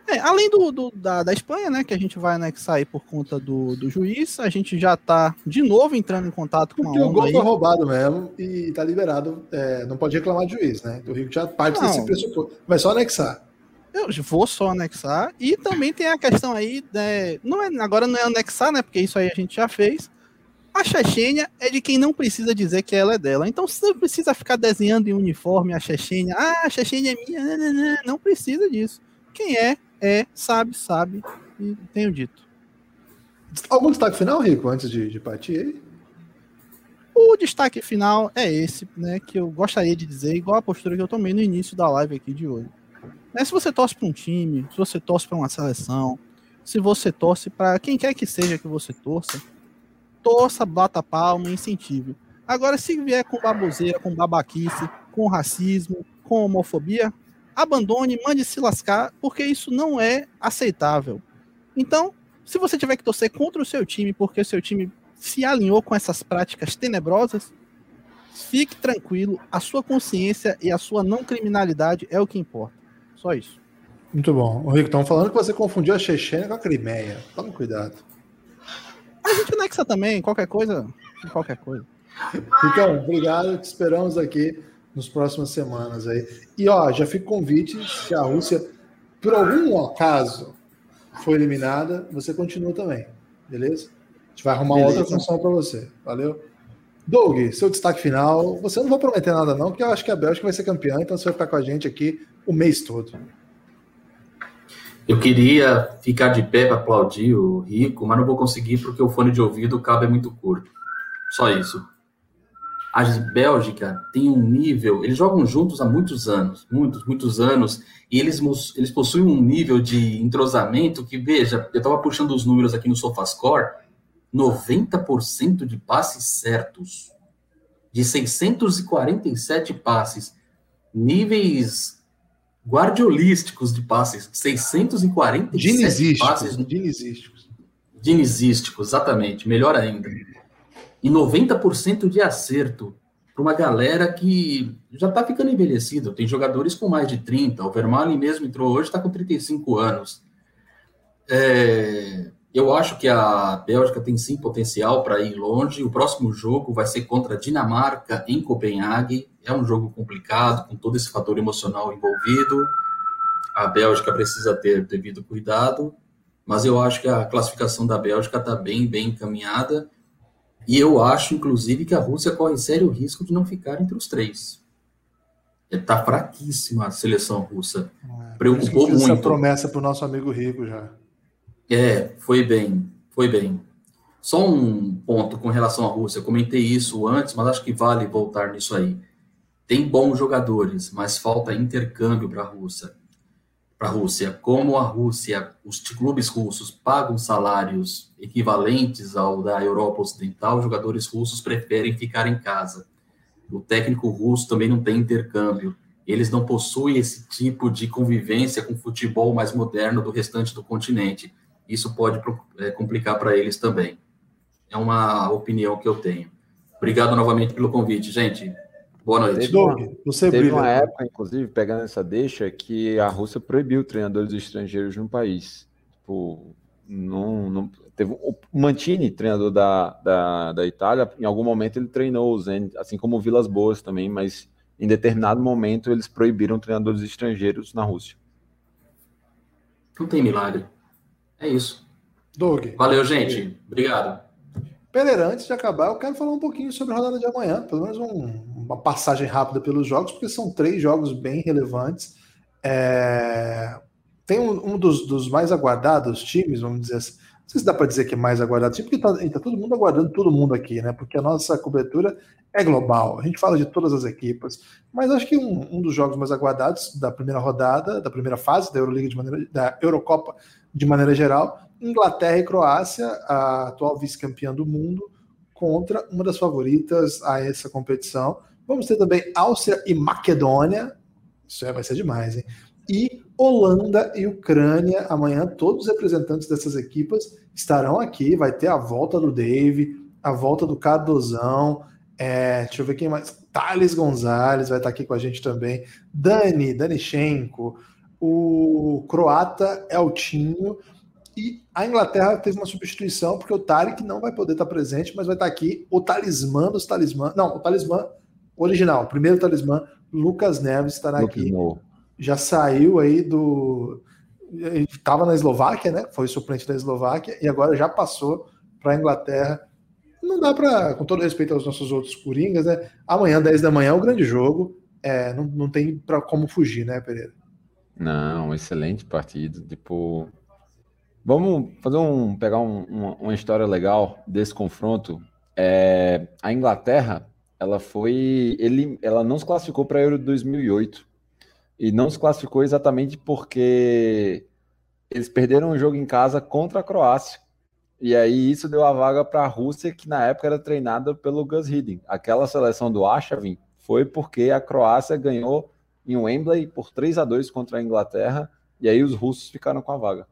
É, além do, do, da, da Espanha, né, que a gente vai anexar aí por conta do, do juiz, a gente já está de novo entrando em contato com Porque a o gol aí. foi roubado mesmo e está liberado, é, não pode reclamar de juiz, né? O Rico já parte Não. desse pressuposto. Vai só anexar. Eu vou só anexar. E também tem a questão aí, né, não é, agora não é anexar, né? Porque isso aí a gente já fez. A Chechênia é de quem não precisa dizer que ela é dela. Então você não precisa ficar desenhando em uniforme a Chechênia. Ah, a Chechênia é minha. Não, não, não, não precisa disso. Quem é, é, sabe, sabe. E tenho dito. Algum destaque final, Rico, antes de, de partir aí? O destaque final é esse, né? Que eu gostaria de dizer, igual a postura que eu tomei no início da live aqui de hoje. Né, se você torce para um time, se você torce para uma seleção, se você torce para quem quer que seja que você torça, torça, bata palma, incentive. Agora, se vier com baboseira, com babaquice, com racismo, com homofobia, abandone, mande se lascar, porque isso não é aceitável. Então, se você tiver que torcer contra o seu time, porque o seu time se alinhou com essas práticas tenebrosas, fique tranquilo, a sua consciência e a sua não criminalidade é o que importa. Só isso. Muito bom. O Rico, estão falando que você confundiu a Chechênia com a Crimeia. Tome cuidado. A gente anexa também, qualquer coisa, qualquer coisa. Ricão, obrigado. Te esperamos aqui nas próximas semanas aí. E ó, já fica o convite, se a Rússia, por algum acaso, foi eliminada, você continua também. Beleza? A gente vai arrumar Beleza. outra função para você. Valeu? Doug, seu destaque final. Você não vai prometer nada, não, porque eu acho que a Bélgica vai ser campeã, então você vai ficar com a gente aqui o mês todo. Eu queria ficar de pé para aplaudir o Rico, mas não vou conseguir porque o fone de ouvido o cabo é muito curto. Só isso. A Bélgica tem um nível. Eles jogam juntos há muitos anos, muitos, muitos anos, e eles, eles possuem um nível de entrosamento que, veja, eu estava puxando os números aqui no SofaScore: 90% de passes certos. De 647 passes. Níveis guardiolísticos de passes. 647 Dinizísticos. passes Dinizísticos. dinizístico, exatamente, melhor ainda. E 90% de acerto para uma galera que já está ficando envelhecida. Tem jogadores com mais de 30. O Vermaelen mesmo entrou hoje, está com 35 anos. É, eu acho que a Bélgica tem sim potencial para ir longe. O próximo jogo vai ser contra a Dinamarca em Copenhague. É um jogo complicado, com todo esse fator emocional envolvido. A Bélgica precisa ter devido cuidado mas eu acho que a classificação da Bélgica está bem, bem encaminhada. E eu acho, inclusive, que a Rússia corre sério risco de não ficar entre os três. Está fraquíssima a seleção russa. Preocupou Fiz essa muito. promessa para o nosso amigo Rico já. É, foi bem, foi bem. Só um ponto com relação à Rússia. Eu comentei isso antes, mas acho que vale voltar nisso aí. Tem bons jogadores, mas falta intercâmbio para a Rússia. Para a Rússia, como a Rússia, os clubes russos pagam salários equivalentes ao da Europa Ocidental, os jogadores russos preferem ficar em casa. O técnico russo também não tem intercâmbio. Eles não possuem esse tipo de convivência com o futebol mais moderno do restante do continente. Isso pode é, complicar para eles também. É uma opinião que eu tenho. Obrigado novamente pelo convite, gente. Boa noite. Teve Doug, uma, você teve brilha. uma época, inclusive, pegando essa deixa, que a Rússia proibiu treinadores estrangeiros no país. Tipo, não, não, teve o Mantini, treinador da, da, da Itália, em algum momento ele treinou o Zenit, assim como o Vilas Boas também, mas em determinado momento eles proibiram treinadores estrangeiros na Rússia. Não tem milagre. É isso. Doug. Valeu, gente. Obrigado. Pereira, antes de acabar, eu quero falar um pouquinho sobre a rodada de amanhã, pelo menos um- uma passagem rápida pelos jogos, porque são três jogos bem relevantes. É, Tem um, um dos, dos mais aguardados times, vamos dizer assim. Não sei se dá para dizer que é mais aguardado porque está todo mundo aguardando todo mundo aqui, né? Porque a nossa cobertura é global. A gente fala de todas as equipas, mas acho que um, um dos jogos mais aguardados da primeira rodada, da primeira fase da Euroliga de maneira, da Eurocopa de maneira geral, Inglaterra e Croácia, a atual vice-campeã do mundo, contra uma das favoritas a essa competição. Vamos ter também Áustria e Macedônia. Isso vai ser demais, hein? E Holanda e Ucrânia. Amanhã, todos os representantes dessas equipas estarão aqui. Vai ter a volta do Dave, a volta do Cardozão. É, deixa eu ver quem mais. Thales Gonzalez vai estar aqui com a gente também. Dani, Danichenko. O croata Eltinho. E a Inglaterra teve uma substituição, porque o Tarek não vai poder estar presente, mas vai estar aqui o talismã dos talismã. Não, o talismã original, o primeiro talismã, Lucas Neves estará aqui. Já saiu aí do. Estava na Eslováquia, né? Foi suplente da Eslováquia e agora já passou para a Inglaterra. Não dá para, com todo respeito aos nossos outros coringas, né? Amanhã, 10 da manhã, é o grande jogo. É, não, não tem para como fugir, né, Pereira? Não, excelente partido. Tipo, vamos fazer um pegar um- uma, uma história legal desse confronto. É, a Inglaterra, ela foi, ele, ela não se classificou para a Euro de 2008 e não se classificou exatamente porque eles perderam um jogo em casa contra a Croácia. E aí isso deu a vaga para a Rússia, que na época era treinada pelo Gus Hiddink. Aquela seleção do Arshavin foi porque a Croácia ganhou em Wembley por 3 a 2 contra a Inglaterra, e aí os russos ficaram com a vaga.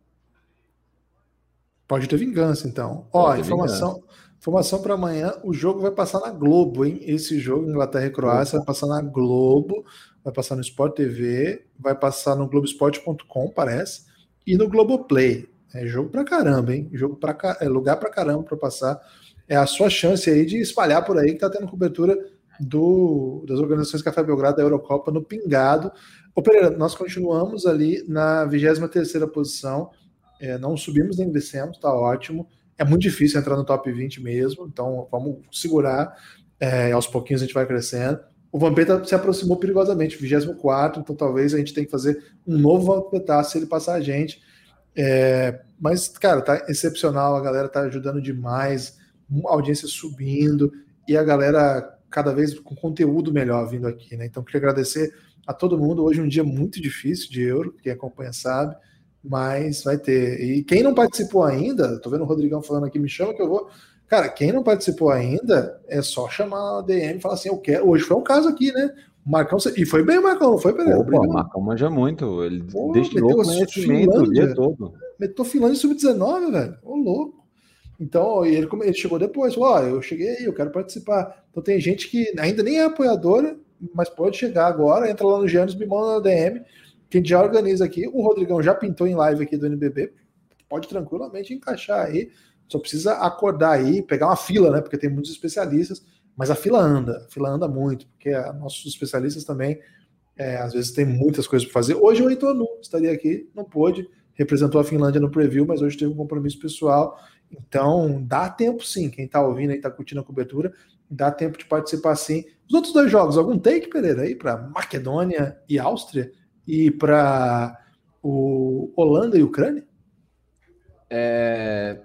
Pode ter vingança, então. Ó, informação, informação para amanhã, o jogo vai passar na Globo, hein? Esse jogo, Inglaterra e Croácia, vai passar na Globo, vai passar no Sport TV, vai passar no Globoesporte.com, parece, e no Globoplay. É jogo pra caramba, hein? Jogo pra, é lugar pra caramba pra passar. É a sua chance aí de espalhar por aí que tá tendo cobertura do, das organizações Café Belgrado da Eurocopa no Pingado. Ô Pereira, nós continuamos ali na 23ª posição, é, não subimos nem descemos, tá ótimo. É muito difícil entrar no top 20 mesmo, então vamos segurar. É, aos pouquinhos a gente vai crescendo. O Vampeta se aproximou perigosamente, 24, então talvez a gente tenha que fazer um novo Vampeta se ele passar a gente. É, mas, cara, tá excepcional, a galera tá ajudando demais, a audiência subindo e a galera cada vez com conteúdo melhor vindo aqui, né? Então, queria agradecer a todo mundo. Hoje é um dia muito difícil de euro, quem acompanha sabe, mas vai ter. E quem não participou ainda, tô vendo o Rodrigão falando aqui, me chama que eu vou. Cara, quem não participou ainda, é só chamar a DM e falar assim: eu quero. Hoje foi um caso aqui, né? O Marcão, e foi bem o Marcão, não foi, Pereira? Opa, o. Marcão manja muito, ele Pô, destilou meteu conhecimento o dia todo. Meteu Finlândia sub-19, velho. Ô, louco. Então, ele, ele chegou depois, Ó, eu cheguei aí, eu quero participar. Então, tem gente que ainda nem é apoiadora, mas pode chegar agora. Entra lá no Giannis, me manda na DM, a gente já organiza aqui. O Rodrigão já pintou em live aqui do NBB, pode tranquilamente encaixar aí. Só precisa acordar aí, pegar uma fila, né? Porque tem muitos especialistas, mas a fila anda, a fila anda muito, porque a- nossos especialistas também, é, às vezes, tem muitas coisas para fazer. Hoje o Heitor Nu estaria aqui, não pôde, representou a Finlândia no preview, mas hoje teve um compromisso pessoal. Então, dá tempo sim. Quem está ouvindo aí, está curtindo a cobertura, dá tempo de participar sim. Os outros dois jogos, algum take, Pereira, aí para Macedônia e Áustria e para o Holanda e Ucrânia? É,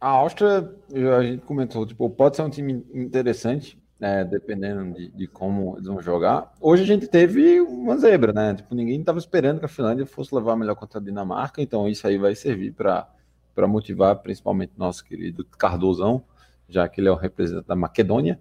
a Áustria, a gente comentou, tipo, pode ser um time interessante, né, dependendo de, de como eles vão jogar. Hoje a gente teve uma zebra, né? Tipo, ninguém estava esperando que a Finlândia fosse levar melhor contra a Dinamarca, então isso aí vai servir para para motivar principalmente nosso querido Cardozão, já que ele é o representante da Macedônia.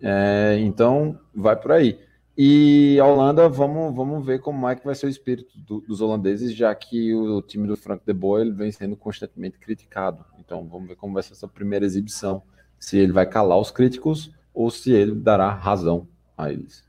É, então, vai por aí. E a Holanda, vamos, vamos ver como é que vai ser o espírito do- dos holandeses, já que o time do Frank de Boer vem sendo constantemente criticado. Então, vamos ver como vai ser essa primeira exibição. Se ele vai calar os críticos ou se ele dará razão a eles.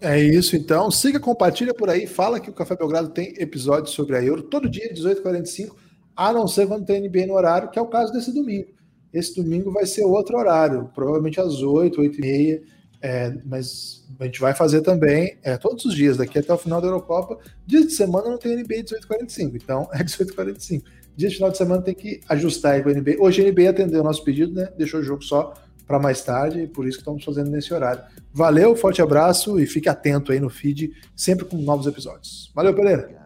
É isso, então. Siga, compartilha por aí. Fala que o Café Belgrado tem episódios sobre a Euro todo dia, 18h45, a não ser quando tem NBA no horário, que é o caso desse domingo. Esse domingo vai ser outro horário, provavelmente às 8, 8 e meia. É, mas a gente vai fazer também é, todos os dias, daqui até o final da Eurocopa. Dia de semana não tem NBA 18h45, então é 18h45. Dia de final de semana tem que ajustar aí com a NBA. Hoje a NBA atendeu o nosso pedido, né? Deixou o jogo só para mais tarde, por isso que estamos fazendo nesse horário. Valeu, forte abraço e fique atento aí no feed, sempre com novos episódios. Valeu, Pereira.